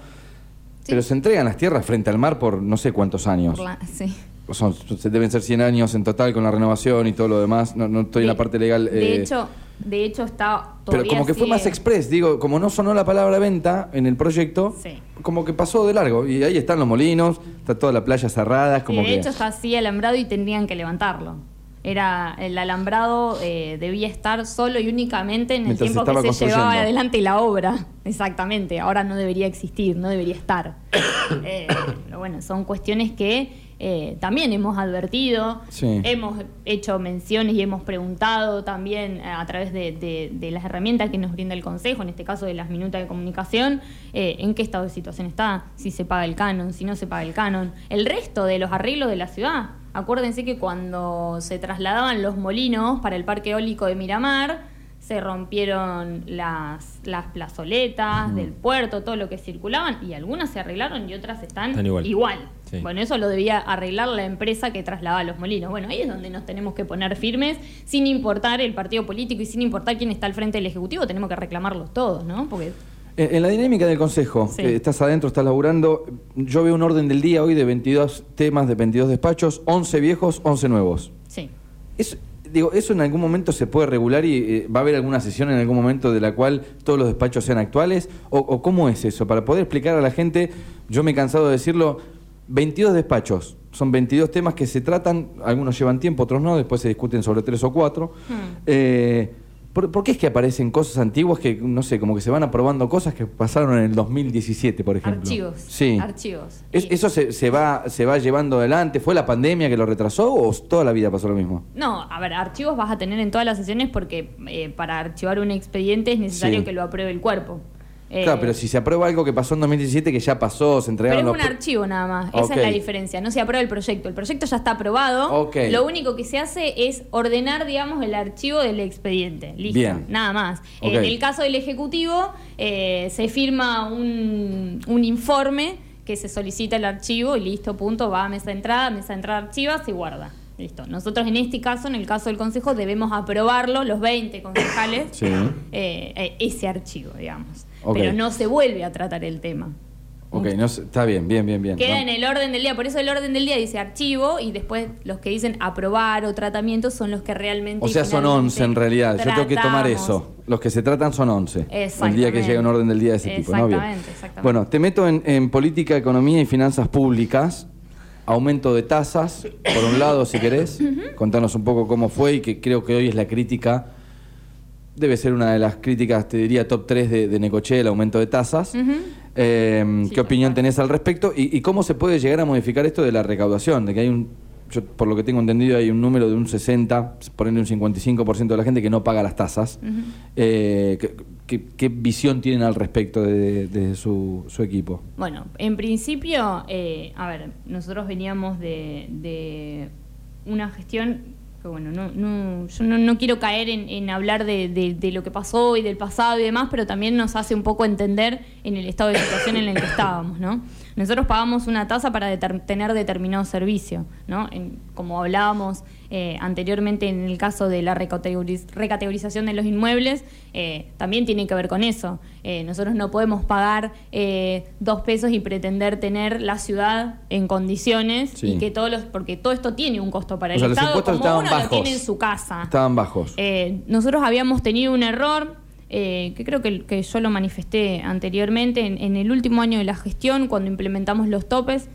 Pero se entregan las tierras frente al mar por no sé cuántos años. sí. Son, deben ser 100 años en total con la renovación y todo lo demás. No, estoy en la parte legal. De eh, hecho, de hecho está Pero como que fue más express, digo, como no sonó la palabra venta en el proyecto, como que pasó de largo. Y ahí están los molinos, está toda la playa cerrada. como de hecho está así alambrado y tendrían que levantarlo. Era el alambrado eh, debía estar solo y únicamente en el tiempo que se llevaba adelante la obra. Exactamente. Ahora no debería existir, no debería estar. Eh, pero bueno, son cuestiones que eh, también hemos advertido, hemos hecho menciones y hemos preguntado también a través de, de, las herramientas que nos brinda el Consejo, en este caso de las minutas de comunicación, en qué estado de situación está, si se paga el canon, si no se paga el canon, el resto de los arreglos de la ciudad Acuérdense que cuando se trasladaban los molinos para el parque eólico de Miramar, se rompieron las, las plazoletas del puerto, todo lo que circulaban, y algunas se arreglaron y otras están, igual. Bueno, eso lo debía arreglar la empresa que trasladaba los molinos. Bueno, ahí es donde nos tenemos que poner firmes, sin importar el partido político y sin importar quién está al frente del Ejecutivo, tenemos que reclamarlos todos, ¿no? Porque en la dinámica del Consejo, eh, estás adentro, estás laburando, yo veo un orden del día hoy de 22 temas, de 22 despachos, 11 viejos, 11 nuevos. Sí. digo, ¿eso en algún momento se puede regular y eh, va a haber alguna sesión en algún momento de la cual todos los despachos sean actuales? ¿O, cómo es eso? Para poder explicar a la gente, yo me he cansado de decirlo, 22 despachos, son 22 temas que se tratan, algunos llevan tiempo, otros no, después se discuten sobre tres o cuatro. Hmm. ¿Por, qué es que aparecen cosas antiguas que, no sé, como que se van aprobando cosas que pasaron en el 2017, por ejemplo? Archivos. Sí. Archivos. ¿Eso se, va, se va llevando adelante? ¿Fue la pandemia que lo retrasó o toda la vida pasó lo mismo? No, a ver, archivos vas a tener en todas las sesiones porque eh, para archivar un expediente es necesario que lo apruebe el cuerpo. Claro, pero si se aprueba algo que pasó en 2017, que ya pasó, se entregaron Pero es un archivo nada más, esa es la diferencia, no se aprueba el proyecto, el proyecto ya está aprobado, lo único que se hace es ordenar, digamos, el archivo del expediente, listo, nada más. En el caso del Ejecutivo, eh, se firma un, un informe que se solicita el archivo y listo, punto, va a mesa de entrada, mesa de entrada archiva, se guarda. Listo. Nosotros en este caso, en el caso del Consejo, debemos aprobarlo, los 20 concejales, eh, eh, ese archivo, digamos. Pero no se vuelve a tratar el tema. Ok, no, está bien, bien, bien, bien. Queda en el orden del día, por eso el orden del día dice archivo y después los que dicen aprobar o tratamiento son los que realmente... O sea, son 11 en realidad, yo tengo que tomar eso. Los que se tratan son 11. El día que llega un orden del día de ese tipo, ¿no? Bien. Exactamente. Bueno, te meto en, en política, economía y finanzas públicas aumento de tasas, por un lado, si querés, contanos un poco cómo fue y que creo que hoy es la crítica, debe ser una de las críticas, te diría, top 3 de, de Necoche, el aumento de tasas. Eh, ¿Qué opinión tenés al respecto? Y, cómo se puede llegar a modificar esto de la recaudación? De que hay un, yo por lo que tengo entendido, hay un número de un 60, poniendo un 55% de la gente que no paga las tasas. ¿qué, visión tienen al respecto de, su, equipo? Bueno, en principio, eh, a ver, nosotros veníamos de, una gestión que bueno, no, no, yo no, quiero caer en, hablar de, lo que pasó y del pasado y demás, pero también nos hace un poco entender en el estado de situación en el que estábamos, ¿no? Nosotros pagamos una tasa para tener determinado servicio, ¿no? como hablábamos eh, anteriormente en el caso de la recategorización de los inmuebles, eh, también tiene que ver con eso. Eh, nosotros no podemos pagar dos pesos y pretender tener la ciudad en condiciones y que todos los, porque todo esto tiene un costo para el Estado, como un persona lo bajos. tiene en su casa. Estaban bajos. Eh, nosotros habíamos tenido un error, eh, que creo que, yo lo manifesté anteriormente, en, el último año de la gestión, cuando implementamos los topes,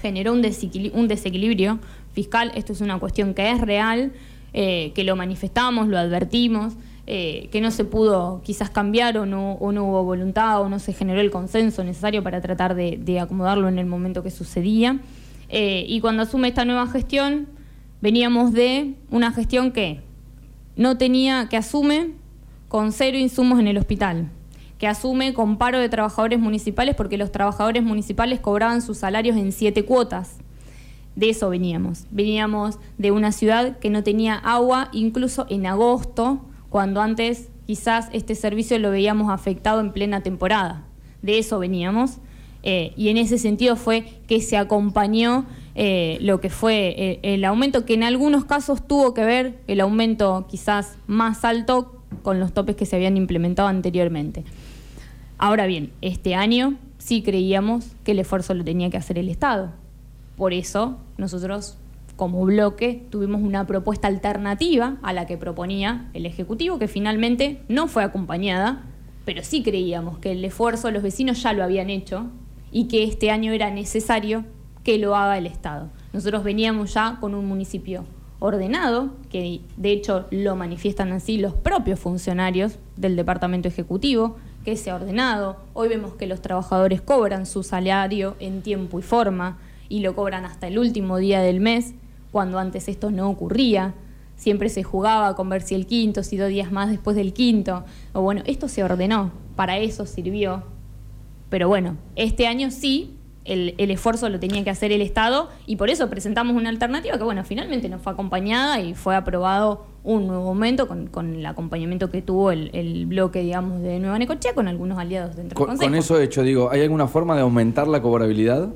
generó un, desequili- un desequilibrio fiscal. Esto es una cuestión que es real, eh, que lo manifestamos, lo advertimos, eh, que no se pudo quizás cambiar o no, hubo voluntad o no se generó el consenso necesario para tratar de, acomodarlo en el momento que sucedía. Y cuando asume esta nueva gestión, veníamos de una gestión que no tenía, que asume con cero insumos en el hospital, que asume con paro de trabajadores municipales porque los trabajadores municipales cobraban sus salarios en siete cuotas. De eso veníamos. Veníamos de una ciudad que no tenía agua, incluso en agosto, cuando antes quizás este servicio lo veíamos afectado en plena temporada. De eso veníamos. Eh, y en ese sentido fue que se acompañó eh, lo que fue eh, el aumento, que en algunos casos tuvo que ver el aumento quizás más alto con los topes que se habían implementado anteriormente. Ahora bien, este año sí creíamos que el esfuerzo lo tenía que hacer el Estado. Por eso nosotros, como bloque, tuvimos una propuesta alternativa a la que proponía el Ejecutivo, que finalmente no fue acompañada, pero sí creíamos que el esfuerzo los vecinos ya lo habían hecho y que este año era necesario que lo haga el Estado. Nosotros veníamos ya con un municipio ordenado, que de hecho lo manifiestan así los propios funcionarios del Departamento Ejecutivo, que se ha ordenado. Hoy vemos que los trabajadores cobran su salario en tiempo y forma y lo cobran hasta el último día del mes, cuando antes esto no ocurría. Siempre se jugaba con ver si el quinto, si dos días más después del quinto. O bueno, esto se ordenó, para eso sirvió. Pero bueno, este año sí, el, el esfuerzo lo tenía que hacer el Estado y por eso presentamos una alternativa que, bueno, finalmente nos fue acompañada y fue aprobado un nuevo aumento con, con el acompañamiento que tuvo el, el bloque, digamos, de Nueva Necochea con algunos aliados dentro Con, del Consejo. con eso hecho, digo, ¿hay alguna forma de aumentar la cobrabilidad?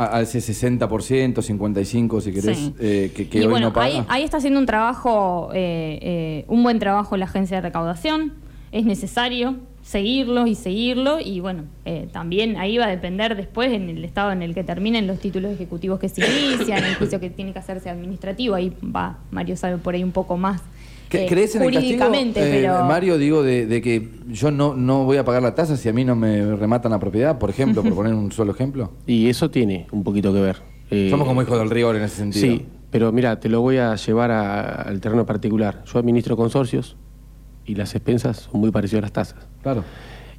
A, ese 60%, 55% si querés, Sí. eh, que, que y hoy bueno, no paga. ahí, ahí está haciendo un trabajo, eh, eh, un buen trabajo la agencia de recaudación. Es necesario seguirlo y seguirlo. Y bueno, eh, también ahí va a depender después en el estado en el que terminen los títulos ejecutivos que se inician, el juicio que tiene que hacerse administrativo. Ahí va, Mario sabe por ahí un poco más. ¿Qué- eh, ¿Crees en el castigo, jurídicamente, eh, pero. Mario, digo, de, de que yo no, no voy a pagar la tasa si a mí no me rematan la propiedad, por ejemplo, por poner un solo ejemplo? Y eso tiene un poquito que ver. Eh, Somos como hijos del rigor en ese sentido. Sí, pero mira, te lo voy a llevar a- al terreno particular. Yo administro consorcios y las expensas son muy parecidas a las tasas. Claro.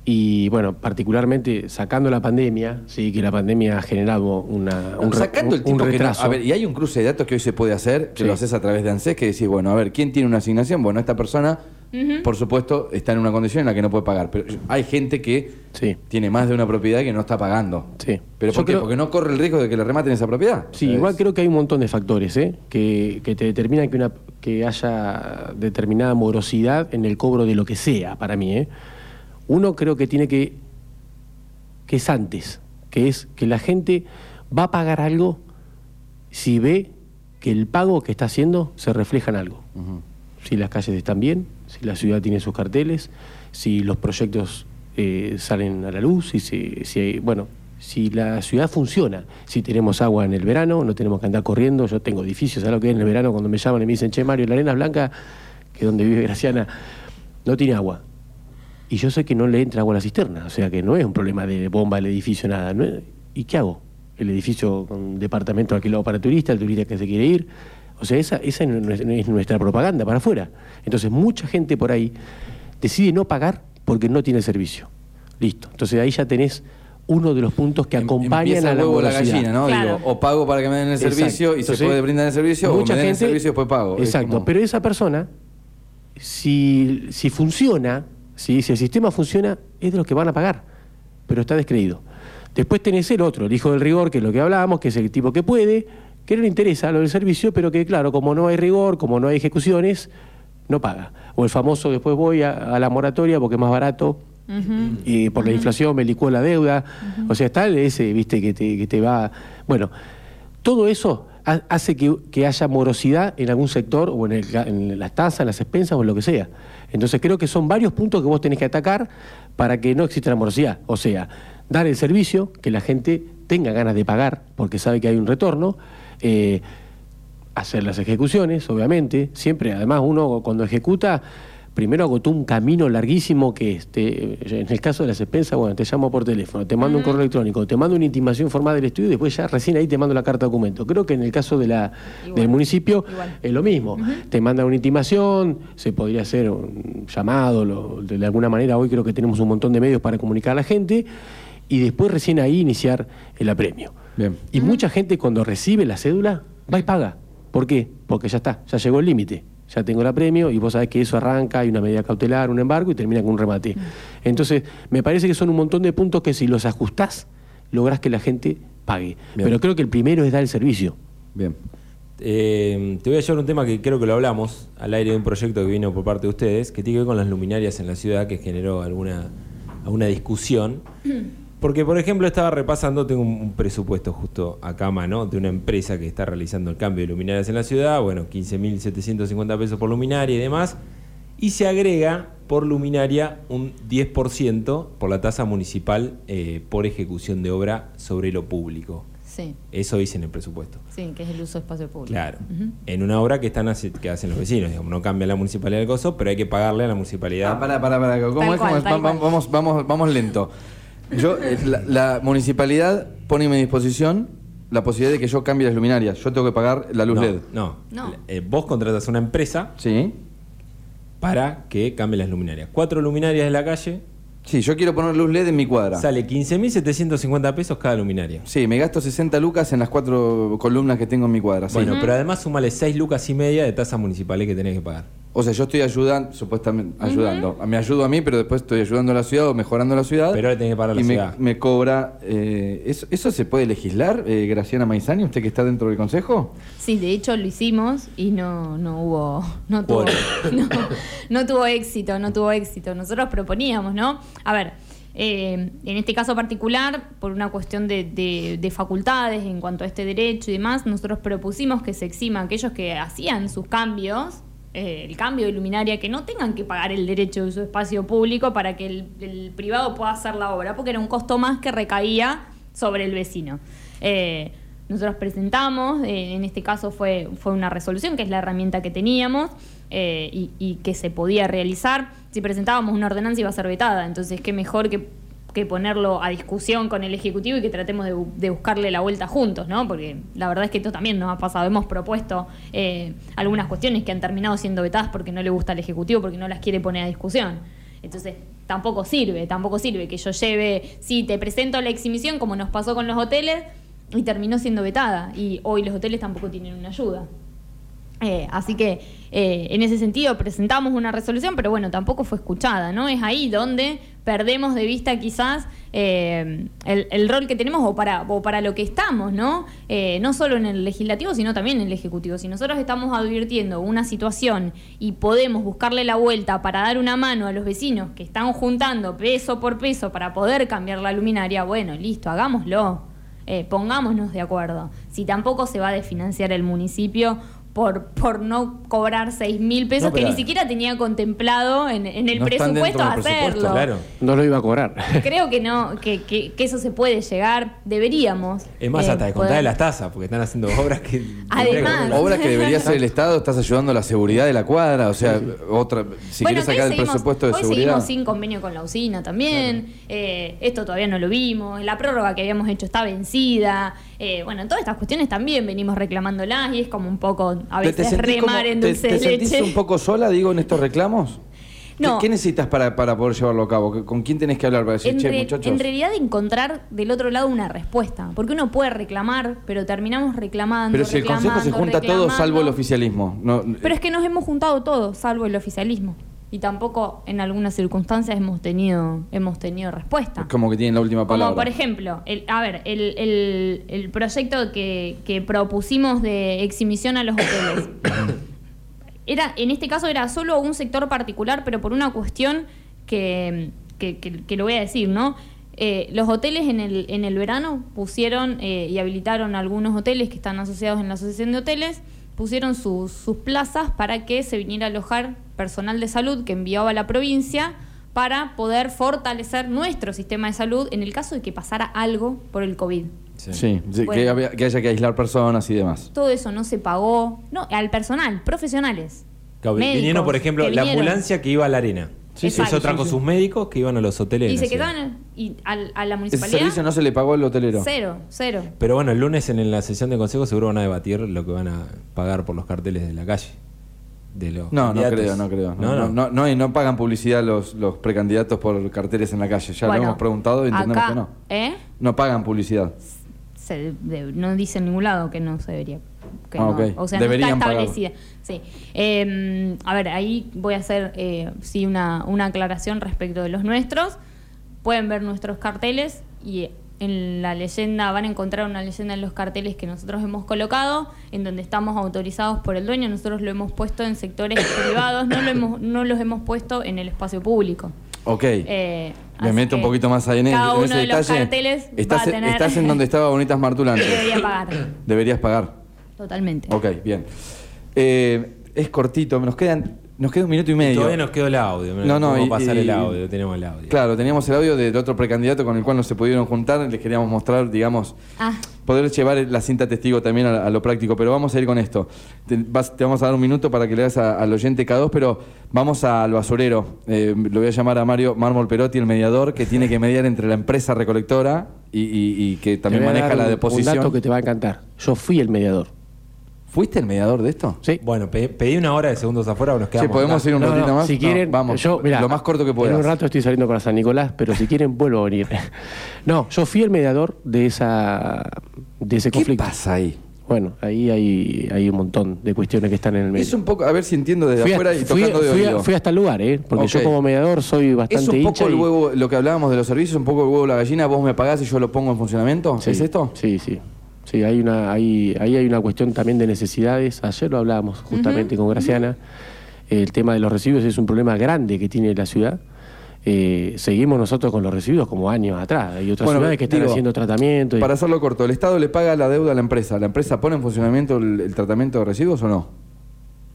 Y bueno, particularmente sacando la pandemia, sí, que la pandemia ha generado una, un, Sacando el un que no- retraso. a ver, y hay un cruce de datos que hoy se puede hacer, que Sí. lo haces a través de ANSES, que decís, bueno, a ver, ¿quién tiene una asignación? Bueno, esta persona, por supuesto, está en una condición en la que no puede pagar. Pero hay gente que Sí. tiene más de una propiedad que no está pagando. Sí. ¿Pero Yo por qué? creo- Porque no corre el riesgo de que le rematen esa propiedad. Sí, ¿Sabes? igual creo que hay un montón de factores ¿eh? que, que te determinan que, una, que haya determinada morosidad en el cobro de lo que sea, para mí. ¿eh? Uno creo que tiene que, que es antes, que es que la gente va a pagar algo si ve que el pago que está haciendo se refleja en algo. Si las calles están bien, si la ciudad tiene sus carteles, si los proyectos eh, salen a la luz, si, si hay- bueno, si la ciudad funciona, si tenemos agua en el verano, no tenemos que andar corriendo. Yo tengo edificios, ¿sabes lo que es en el verano cuando me llaman y me dicen, che, Mario, la arena blanca, que es donde vive Graciana, no tiene agua? Y yo sé que no le entra agua a la cisterna, o sea que no es un problema de bomba del edificio, nada. ¿no es- ¿Y qué hago? El edificio con departamento alquilado para turistas, el turista que se quiere ir. O sea, esa, esa es nues- es nuestra propaganda para afuera. Entonces, mucha gente por ahí decide no pagar porque no tiene servicio. Listo. Entonces, ahí ya tenés uno de los puntos que Em- acompañan empieza a el la huevo la gallina, ¿no? Claro. Digo, o pago para que me den el Exacto. servicio y Entonces, se puede brindar el servicio, o me mucha el gente- servicio y después pago. Es Exacto, como- pero esa persona, si, si funciona, si, si el sistema funciona, es de los que van a pagar, pero está descreído. Después tenés el otro, el hijo del rigor, que es lo que hablábamos, que es el tipo que puede, que no le interesa lo del servicio, pero que claro, como no hay rigor, como no hay ejecuciones, no paga. O el famoso, después voy a, a la moratoria porque es más barato, y por la inflación me licuó la deuda. O sea, está ese, viste, que te, que te va. Bueno, todo eso ha- hace que, que haya morosidad en algún sector, o en, el- en las tasas, en las expensas, o en lo que sea. Entonces creo que son varios puntos que vos tenés que atacar para que no exista la morosidad. O sea, dar el servicio, que la gente tenga ganas de pagar, porque sabe que hay un retorno. Eh, hacer las ejecuciones, obviamente. Siempre, además, uno cuando ejecuta, primero agotó un camino larguísimo que, este, en el caso de las expensas, bueno, te llamo por teléfono, te mando un correo electrónico, te mando una intimación formal del estudio y después ya recién ahí te mando la carta de documento. Creo que en el caso de la, Igual. del municipio Igual. es lo mismo. Te mandan una intimación, se podría hacer un llamado, lo- de alguna manera hoy creo que tenemos un montón de medios para comunicar a la gente y después recién ahí iniciar el apremio. Bien. Y mucha gente cuando recibe la cédula va y paga. ¿Por qué? Porque ya está, ya llegó el límite. Ya tengo el apremio y vos sabés que eso arranca, hay una medida cautelar, un embargo y termina con un remate. Entonces, me parece que son un montón de puntos que si los ajustás, lográs que la gente pague. Bien. Pero creo que el primero es dar el servicio. Bien. Eh, te voy a llevar un tema que creo que lo hablamos al aire de un proyecto que vino por parte de ustedes, que tiene que ver con las luminarias en la ciudad, que generó alguna, alguna discusión. Porque, por ejemplo, estaba repasando, tengo un, presupuesto justo acá a mano de una empresa que está realizando el cambio de luminarias en la ciudad, bueno, 15.750 pesos por luminaria y demás, y se agrega por luminaria un 10% por la tasa municipal eh, por ejecución de obra sobre lo público. Sí, Eso dice en el presupuesto. sí, que es el uso de espacio público. Claro. En una obra que están hace- que hacen los vecinos, digamos, no cambia la municipalidad del coso, pero hay que pagarle a la municipalidad. Ah, pará, pará, pará. ¿Cómo Tal es? cual, ¿Cómo es? tal Va- va- cual. Vamos, vamos, vamos lento. Yo, eh, la, la municipalidad pone a mi disposición la posibilidad de que yo cambie las luminarias. Yo tengo que pagar la luz no, LED. No. No. Eh, vos contratas una empresa Sí. para que cambie las luminarias. Cuatro luminarias en la calle, Sí, yo quiero poner luz LED en mi cuadra. sale 15.750 pesos cada luminaria. Sí, me gasto 60 lucas en las cuatro columnas que tengo en mi cuadra. sí. Bueno, pero además sumale 6 lucas y media de tasas municipales que tenés que pagar. O sea, yo estoy ayudando, supuestamente ayudando. Me ayudo a mí, pero después estoy ayudando a la ciudad o mejorando la ciudad. Pero ahora tenés que pagar la y me, ciudad. me cobra. eh, ¿eso, ¿Eso se puede legislar, eh, Graciana Maizani, usted que está dentro del consejo? Sí, de hecho lo hicimos y no, no hubo, no tuvo, Bueno. no, no tuvo éxito, no tuvo éxito. Nosotros proponíamos, ¿no? A ver, eh, en este caso particular, por una cuestión de, de- de facultades en cuanto a este derecho y demás, nosotros propusimos que se exima a aquellos que hacían sus cambios, eh, el cambio de luminaria, que no tengan que pagar el derecho de su espacio público para que el, el privado pueda hacer la obra, porque era un costo más que recaía sobre el vecino. Eh, nosotros presentamos, eh, en este caso fue, fue una resolución, que es la herramienta que teníamos eh, y, y que se podía realizar. Si presentábamos una ordenanza iba a ser vetada, entonces qué mejor que, que ponerlo a discusión con el Ejecutivo y que tratemos de, bu- de buscarle la vuelta juntos, ¿no? Porque la verdad es que esto también nos ha pasado. Hemos propuesto eh, algunas cuestiones que han terminado siendo vetadas porque no le gusta al Ejecutivo, porque no las quiere poner a discusión. Entonces, tampoco sirve, tampoco sirve que yo lleve, sí, te presento la exhibición como nos pasó con los hoteles y terminó siendo vetada. Y hoy los hoteles tampoco tienen una ayuda. Eh, así que eh, en ese sentido presentamos una resolución, pero bueno, tampoco fue escuchada, ¿no? Es ahí donde perdemos de vista quizás eh, el, rol que tenemos o para, o para lo que estamos, ¿no? Eh, no solo en el legislativo, sino también en el ejecutivo. Si nosotros estamos advirtiendo una situación y podemos buscarle la vuelta para dar una mano a los vecinos que están juntando peso por peso para poder cambiar la luminaria, bueno, listo, hagámoslo. Eh, pongámonos de acuerdo. Si tampoco se va a desfinanciar el municipio por, por no cobrar 6 mil pesos No, que ni siquiera tenía contemplado en, en el No presupuesto hacerlo. presupuesto, Claro. No lo iba a cobrar. Creo que no, que, que- que eso se puede llegar, deberíamos. Es más, eh, hasta de contar de las tasas, porque están haciendo obras que. Además. Obras que debería hacer el Estado, estás ayudando a la seguridad de la cuadra, o sea, otra, si Bueno, quieres sacar el seguimos- presupuesto de hoy seguridad. seguimos sin convenio con la usina también. Eh, esto todavía no lo vimos. La prórroga que habíamos hecho está vencida. Eh, bueno, todas estas cuestiones también venimos reclamándolas y es como un poco a ¿Te- te veces remar en te- dulce te de sentís leche. un poco sola, digo, en estos reclamos? ¿Qué- No. ¿Qué, necesitas para, para poder llevarlo a cabo? ¿Con quién tenés que hablar para decir, en, che, muchachos? en realidad encontrar del otro lado una respuesta. Porque uno puede reclamar, pero terminamos reclamando. Pero si el Consejo se junta todo salvo el oficialismo. No, Pero es que nos hemos juntado todos, salvo el oficialismo. Y tampoco en algunas circunstancias hemos tenido, hemos tenido respuesta. como que tienen la última palabra. Como por ejemplo, el, a ver, el, el- el proyecto que, que propusimos de exhibición a los hoteles. era, en este caso era solo un sector particular, pero por una cuestión que, que- que- lo voy a decir, ¿no? Eh, los hoteles en el, en el verano pusieron eh, y habilitaron algunos hoteles que están asociados en la Asociación de Hoteles, pusieron sus, sus plazas para que se viniera a alojar personal de salud que enviaba a la provincia para poder fortalecer nuestro sistema de salud en el caso de que pasara algo por el COVID. Sí. Sí, sí, Bueno. que, había- que haya que aislar personas y demás. Todo eso no se pagó. No, al personal, profesionales. Claro, médicos vinieron, por ejemplo, la vinieron. ambulancia que iba a la arena. Sí, Eso trajo sí, sí. sus médicos que iban a los hoteles. de Y se ciudad. quedaban y al- a la Ese municipalidad. servicio no se le pagó al hotelero. Cero, cero. Pero bueno, el lunes en la sesión de consejo seguro van a debatir lo que van a pagar por los carteles de la calle. De los No, no candidatos. creo, no creo. No, no. no, no, y no pagan publicidad los, los precandidatos por carteles en la calle. Ya Bueno, lo hemos preguntado y entendemos acá, que no. ¿Eh? No pagan publicidad. Se de- no dice en ningún lado que no se debería. Que Ah, no. ok. O sea, Deberían no está pagar. establecida. Sí. Eh, a ver, ahí voy a hacer eh, sí una, una aclaración respecto de los nuestros. Pueden ver nuestros carteles y en la leyenda van a encontrar una leyenda en los carteles que nosotros hemos colocado, en donde estamos autorizados por el dueño. Nosotros lo hemos puesto en sectores privados, no, lo hemos, no los hemos puesto en el espacio público. Ok. Eh, Me meto un poquito más ahí en, cada en uno de los carteles estás, va a tener estás en donde estaba Bonitas Martulante. debería pagar. Deberías pagar. Totalmente. Ok, bien. Eh, es cortito, nos quedan, nos queda un minuto y medio. Todavía nos quedó el audio. No, no, Vamos y- a pasar y- el audio, tenemos el audio. Claro, teníamos el audio del otro precandidato con el cual no se pudieron juntar. Les queríamos mostrar, digamos, Ah, poder llevar la cinta testigo también a, a lo práctico, pero vamos a ir con esto. Te, vas- te vamos a dar un minuto para que le hagas a- al oyente K2, pero vamos al basurero. Eh, lo voy a llamar a Mario Mármol Perotti, el mediador, que tiene que mediar entre la empresa recolectora y, y- y que también maneja la deposición. Un dato que te va a encantar. Yo fui el mediador. ¿Fuiste el mediador de esto? Sí. Bueno, pe- pedí una hora de segundos afuera o nos Sí, quedamos. podemos acá? ir un No, ratito no, más. Si No, quieren, vamos, yo, mirá, lo más corto que puedas. En un rato estoy saliendo para San Nicolás, pero si quieren vuelvo a venir. No, yo fui el mediador de esa de ese ¿Qué conflicto. pasa ahí? Bueno, ahí hay, hay un montón de cuestiones que están en el medio. Es un poco, a ver si entiendo desde Fui, a- afuera y fui- tocando de fui oído. fui hasta el lugar, ¿eh? Porque Ok. yo como mediador soy bastante ¿Es un hincha poco el y- huevo, lo que hablábamos de los servicios, un poco el huevo de la gallina, vos me pagás y yo lo pongo en funcionamiento? Sí, ¿Es esto? Sí, sí. Sí, hay una, hay, ahí hay una cuestión también de necesidades. Ayer lo hablábamos justamente con Graciana. El tema de los residuos es un problema grande que tiene la ciudad. Eh, seguimos nosotros con los residuos como años atrás. Hay otras Bueno, ciudades que están digo, haciendo tratamiento. y- Para hacerlo corto, ¿el Estado le paga la deuda a la empresa? ¿La empresa pone en funcionamiento el, el tratamiento de residuos o no?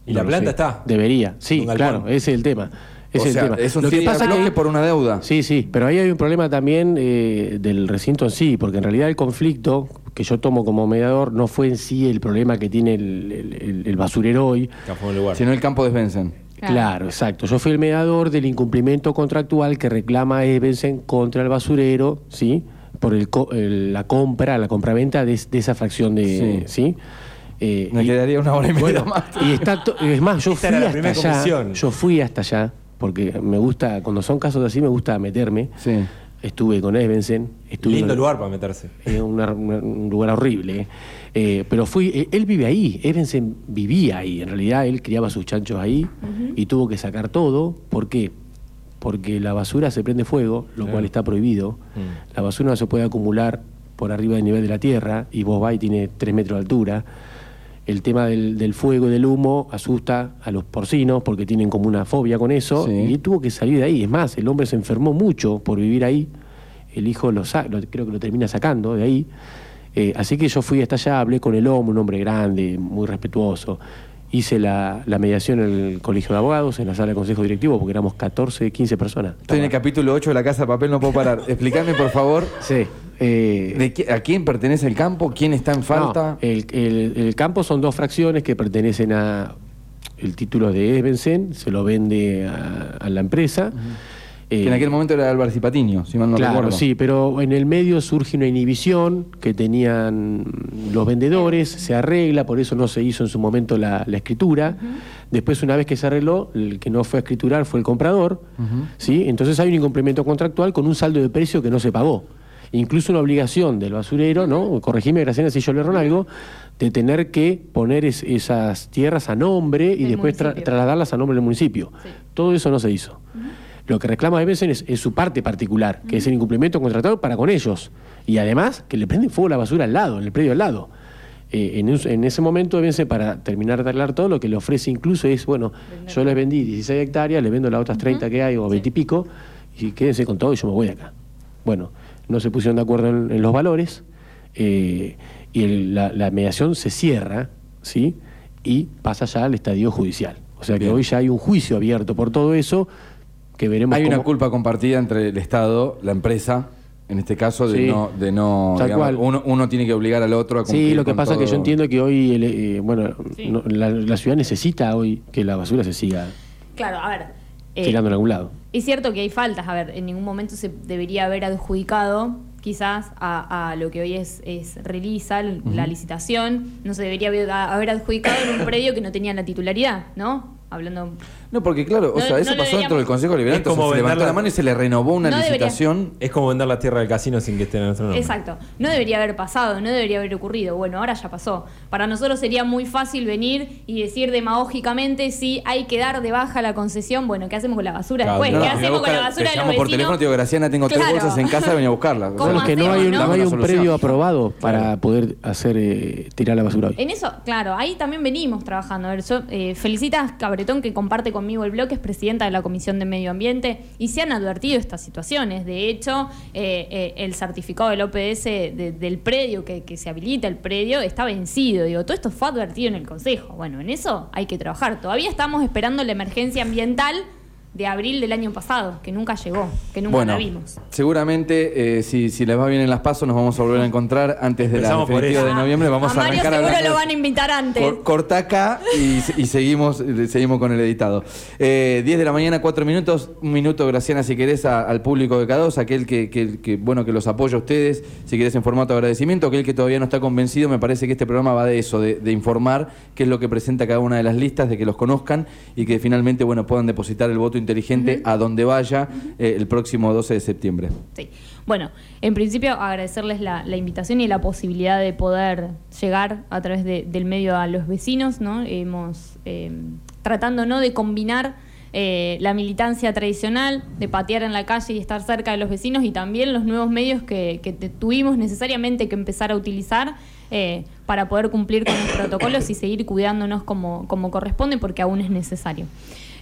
¿Y la No planta sé. está? Debería, sí, claro, ese es el tema. Ese o es sea, el tema. es un Lo que pasa de que por una deuda. Sí, sí, pero ahí hay un problema también eh, del recinto en sí, porque en realidad el conflicto que yo tomo como mediador no fue en sí el problema que tiene el, el- el- el basurero hoy. Acá fue un lugar. Si no, el campo desvencen. Claro. Claro. exacto. Yo fui el mediador del incumplimiento contractual que reclama Evensen contra el basurero, ¿sí? Por el co- el- la compra, la compraventa de, de esa fracción de. ¿Sí? Eh, Me y- quedaría una hora y media bueno, más. y está es más, yo Esta fui hasta primera allá. comisión. Yo fui hasta allá, porque me gusta, cuando son casos así, me gusta meterme. Sí. Estuve con Evensen. Estuve Lindo con- lugar para meterse. es una- un lugar horrible. eh. Eh, pero fui, eh, él vive ahí, Evensen vivía ahí. En realidad él criaba sus chanchos ahí y tuvo que sacar todo. ¿Por qué? Porque la basura se prende fuego, lo Claro. cual está prohibido. Mm. La basura no se puede acumular por arriba del nivel de la tierra y vos vas y tiene 3 metros de altura. El tema del, del fuego y del humo asusta a los porcinos porque tienen como una fobia con eso Sí. y él tuvo que salir de ahí. Es más, el hombre se enfermó mucho por vivir ahí. El hijo lo, sa- lo- creo que lo termina sacando de ahí. Eh, así que yo fui hasta allá, hablé con el hombre, un hombre grande, muy respetuoso. Hice la, la mediación en el colegio de abogados, en la sala de consejo directivo, porque éramos 14, 15 personas. Estoy en el capítulo 8 de La Casa de Papel, no puedo parar. Explícame, por favor, Sí. Eh, de qué- ¿a quién pertenece el campo? ¿Quién está en falta? No, el, el- el campo son dos fracciones que pertenecen a. El título de Evensen se lo vende a, a la empresa. que Eh, en aquel momento era Álvarez y Patiño, si mal no claro, recuerdo. sí, pero en el medio surge una inhibición que tenían los vendedores, se arregla, por eso no se hizo en su momento la, la escritura. Después, una vez que se arregló, el que no fue a escriturar fue el comprador, ¿sí? Entonces hay un incumplimiento contractual con un saldo de precio que no se pagó. Incluso una obligación del basurero, ¿no? Corregime, Graciela, si yo le erro algo, de tener que poner es- esas tierras a nombre y después tra- trasladarlas a nombre del municipio. Sí. Todo eso no se hizo. Lo que reclama Evensen es, es su parte particular, que es el incumplimiento contractual para con ellos. Y además que le prenden fuego la basura al lado, en el predio al lado. Eh, en, ese momento, Evensen, para terminar de arreglar todo, lo que le ofrece incluso es, bueno, yo les vendí 16 hectáreas, les vendo las otras 30 que hay, o 20 y pico, y quédense con todo y yo me voy de acá. Bueno, no se pusieron de acuerdo en, en los valores, eh, y el- la, la mediación se cierra, ¿sí? Y pasa ya al estadio judicial. O sea que Bien. hoy ya hay un juicio abierto por todo eso, que veremos Hay una culpa compartida entre el Estado, la empresa En este caso de Sí. no, de no Tal digamos, cual. uno, uno tiene que obligar al otro a cumplir Sí, lo que con pasa es que yo entiendo que hoy, el, eh, bueno, Sí. no- la, la ciudad necesita hoy que la basura se siga Claro, a ver. eh, tirando en algún lado. Es cierto que hay faltas, a ver, en ningún momento se debería haber adjudicado quizás a, a lo que hoy es, es Relisa, la licitación, no se debería haber, haber adjudicado en un predio que no tenía la titularidad, ¿no? Hablando... No, porque claro, o No- sea, eso no pasó dentro del Consejo Liberante, o sea, como se levantó la mano y se le renovó una No debería. licitación. Es como vender la tierra del casino sin que esté en nuestro nombre. Exacto, no debería haber pasado, no debería haber ocurrido. Bueno, ahora ya pasó. Para nosotros sería muy fácil venir y decir demagógicamente si hay que dar de baja la concesión, bueno, ¿qué hacemos con la basura Claro, después? no, ¿Qué hacemos con la basura te de los llamo por vecinos? teléfono digo, Graciana, tengo tres bolsas en casa, venía a buscarlas. ¿Cómo Claro, es que no hay, un- hay predio aprobado para Claro. poder hacer eh, tirar la basura hoy. En eso, claro, ahí también venimos trabajando. A ver, yo, eh, Felicitas Que comparte conmigo el bloque, es presidenta de la Comisión de Medio Ambiente, y se han advertido estas situaciones. De hecho, eh, eh, el certificado del OPS de- del predio, que, que se habilita el predio, está vencido. Digo, todo esto fue advertido en el Consejo. Bueno, en eso hay que trabajar. Todavía estamos esperando la emergencia ambiental de abril del año pasado, que nunca llegó, que nunca Bueno, la vimos. seguramente eh, si, si les va bien en las pasos nos vamos a volver a encontrar antes de la Empezamos definitiva de noviembre. Vamos a, a Mario arrancar seguro lo van a invitar antes. Cor- corta acá y, y seguimos, seguimos con el editado. Eh, 10 de la mañana, 4 minutos. Un minuto, Graciana, si querés, a- al público de K2, aquel que, que- que, bueno, que los apoya a ustedes, si querés en formato de agradecimiento, aquel que todavía no está convencido, me parece que este programa va de eso, de, de informar qué es lo que presenta cada una de las listas, de que los conozcan y que finalmente bueno, puedan depositar el voto inteligente a donde vaya eh, el próximo 12 de septiembre. Sí. Bueno, en principio agradecerles la, la invitación y la posibilidad de poder llegar a través de- del medio a los vecinos, ¿no? Hemos eh, tratando no de combinar eh, la militancia tradicional, de patear en la calle y estar cerca de los vecinos y también los nuevos medios que, tuvimos necesariamente que empezar a utilizar eh, para poder cumplir con los protocolos y seguir cuidándonos como, como corresponde porque aún es necesario.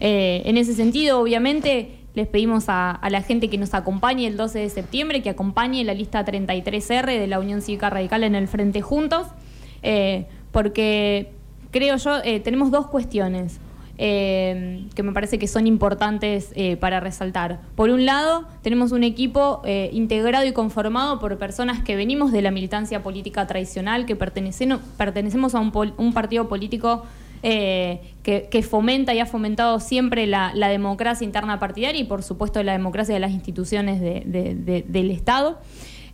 Eh, en ese sentido, obviamente, les pedimos a, la gente que nos acompañe el 12 de septiembre, que acompañe la lista 33R de la Unión Cívica Radical en el Frente Juntos, eh, porque creo yo, eh, tenemos dos cuestiones. eh, que me parece que son importantes para resaltar. Por un lado, tenemos un equipo integrado y conformado por personas que venimos de la militancia política tradicional, que pertenecen- pertenecemos a un, partido político que, que fomenta y ha fomentado siempre la, democracia interna partidaria y por supuesto la democracia de las instituciones de- de- de- del Estado.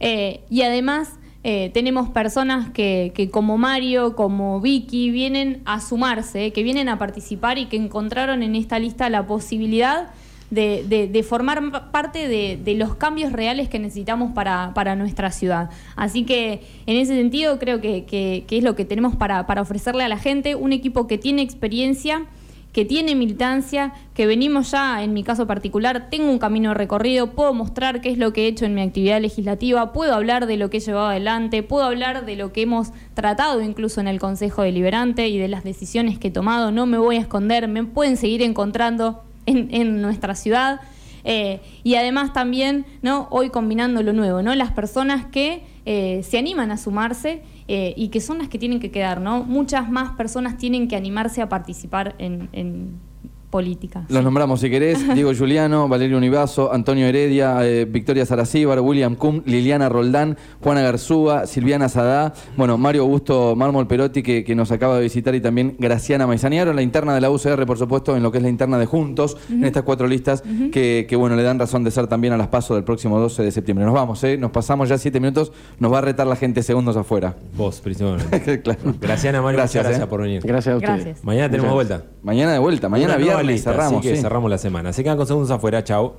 Eh, y además eh, tenemos personas que, que como Mario, como Vicky, vienen a sumarse, que vienen a participar y que encontraron en esta lista la posibilidad de, formar pa- parte de, los cambios reales que necesitamos para, nuestra ciudad. Así que en ese sentido creo que es lo que tenemos para, para ofrecerle a la gente, un equipo que tiene experiencia, que tiene militancia, que venimos ya, en mi caso particular, tengo un camino recorrido, puedo mostrar qué es lo que he hecho en mi actividad legislativa, puedo hablar de lo que he llevado adelante, puedo hablar de lo que hemos tratado incluso en el Consejo Deliberante y de las decisiones que he tomado, no me voy a esconder, me pueden seguir encontrando en, nuestra ciudad. Eh, y además también, ¿no? Hoy combinando lo nuevo, ¿no? Las personas que eh, se animan a sumarse eh, y que son las que tienen que quedar, ¿no? Muchas más personas tienen que animarse a participar en política. Los nombramos si querés, Diego Juliano, Valerio Univaso, Antonio Heredia, eh, Victoria Saracíbar, William Cum, Liliana Roldán, Juana Garzúa, Silviana Sadá, bueno, Mario Augusto Mármol Perotti que, que nos acaba de visitar y también Graciana Maizaniaro, la interna de la UCR, por supuesto, en lo que es la interna de Juntos, en estas cuatro listas que, que, bueno, le dan razón de ser también a las pasos del próximo 12 de septiembre. Nos vamos, ¿eh? Nos pasamos ya siete minutos, nos va a retar la gente segundos afuera. Vos, principalmente. claro. Graciana, Mario, Gracias, muchas gracias eh. por venir. Gracias a ustedes. Gracias. Mañana tenemos Muchas vuelta. Mañana de vuelta, mañana viernes cerramos. Así que sí. cerramos la semana. Se quedan con segundos afuera. Chau.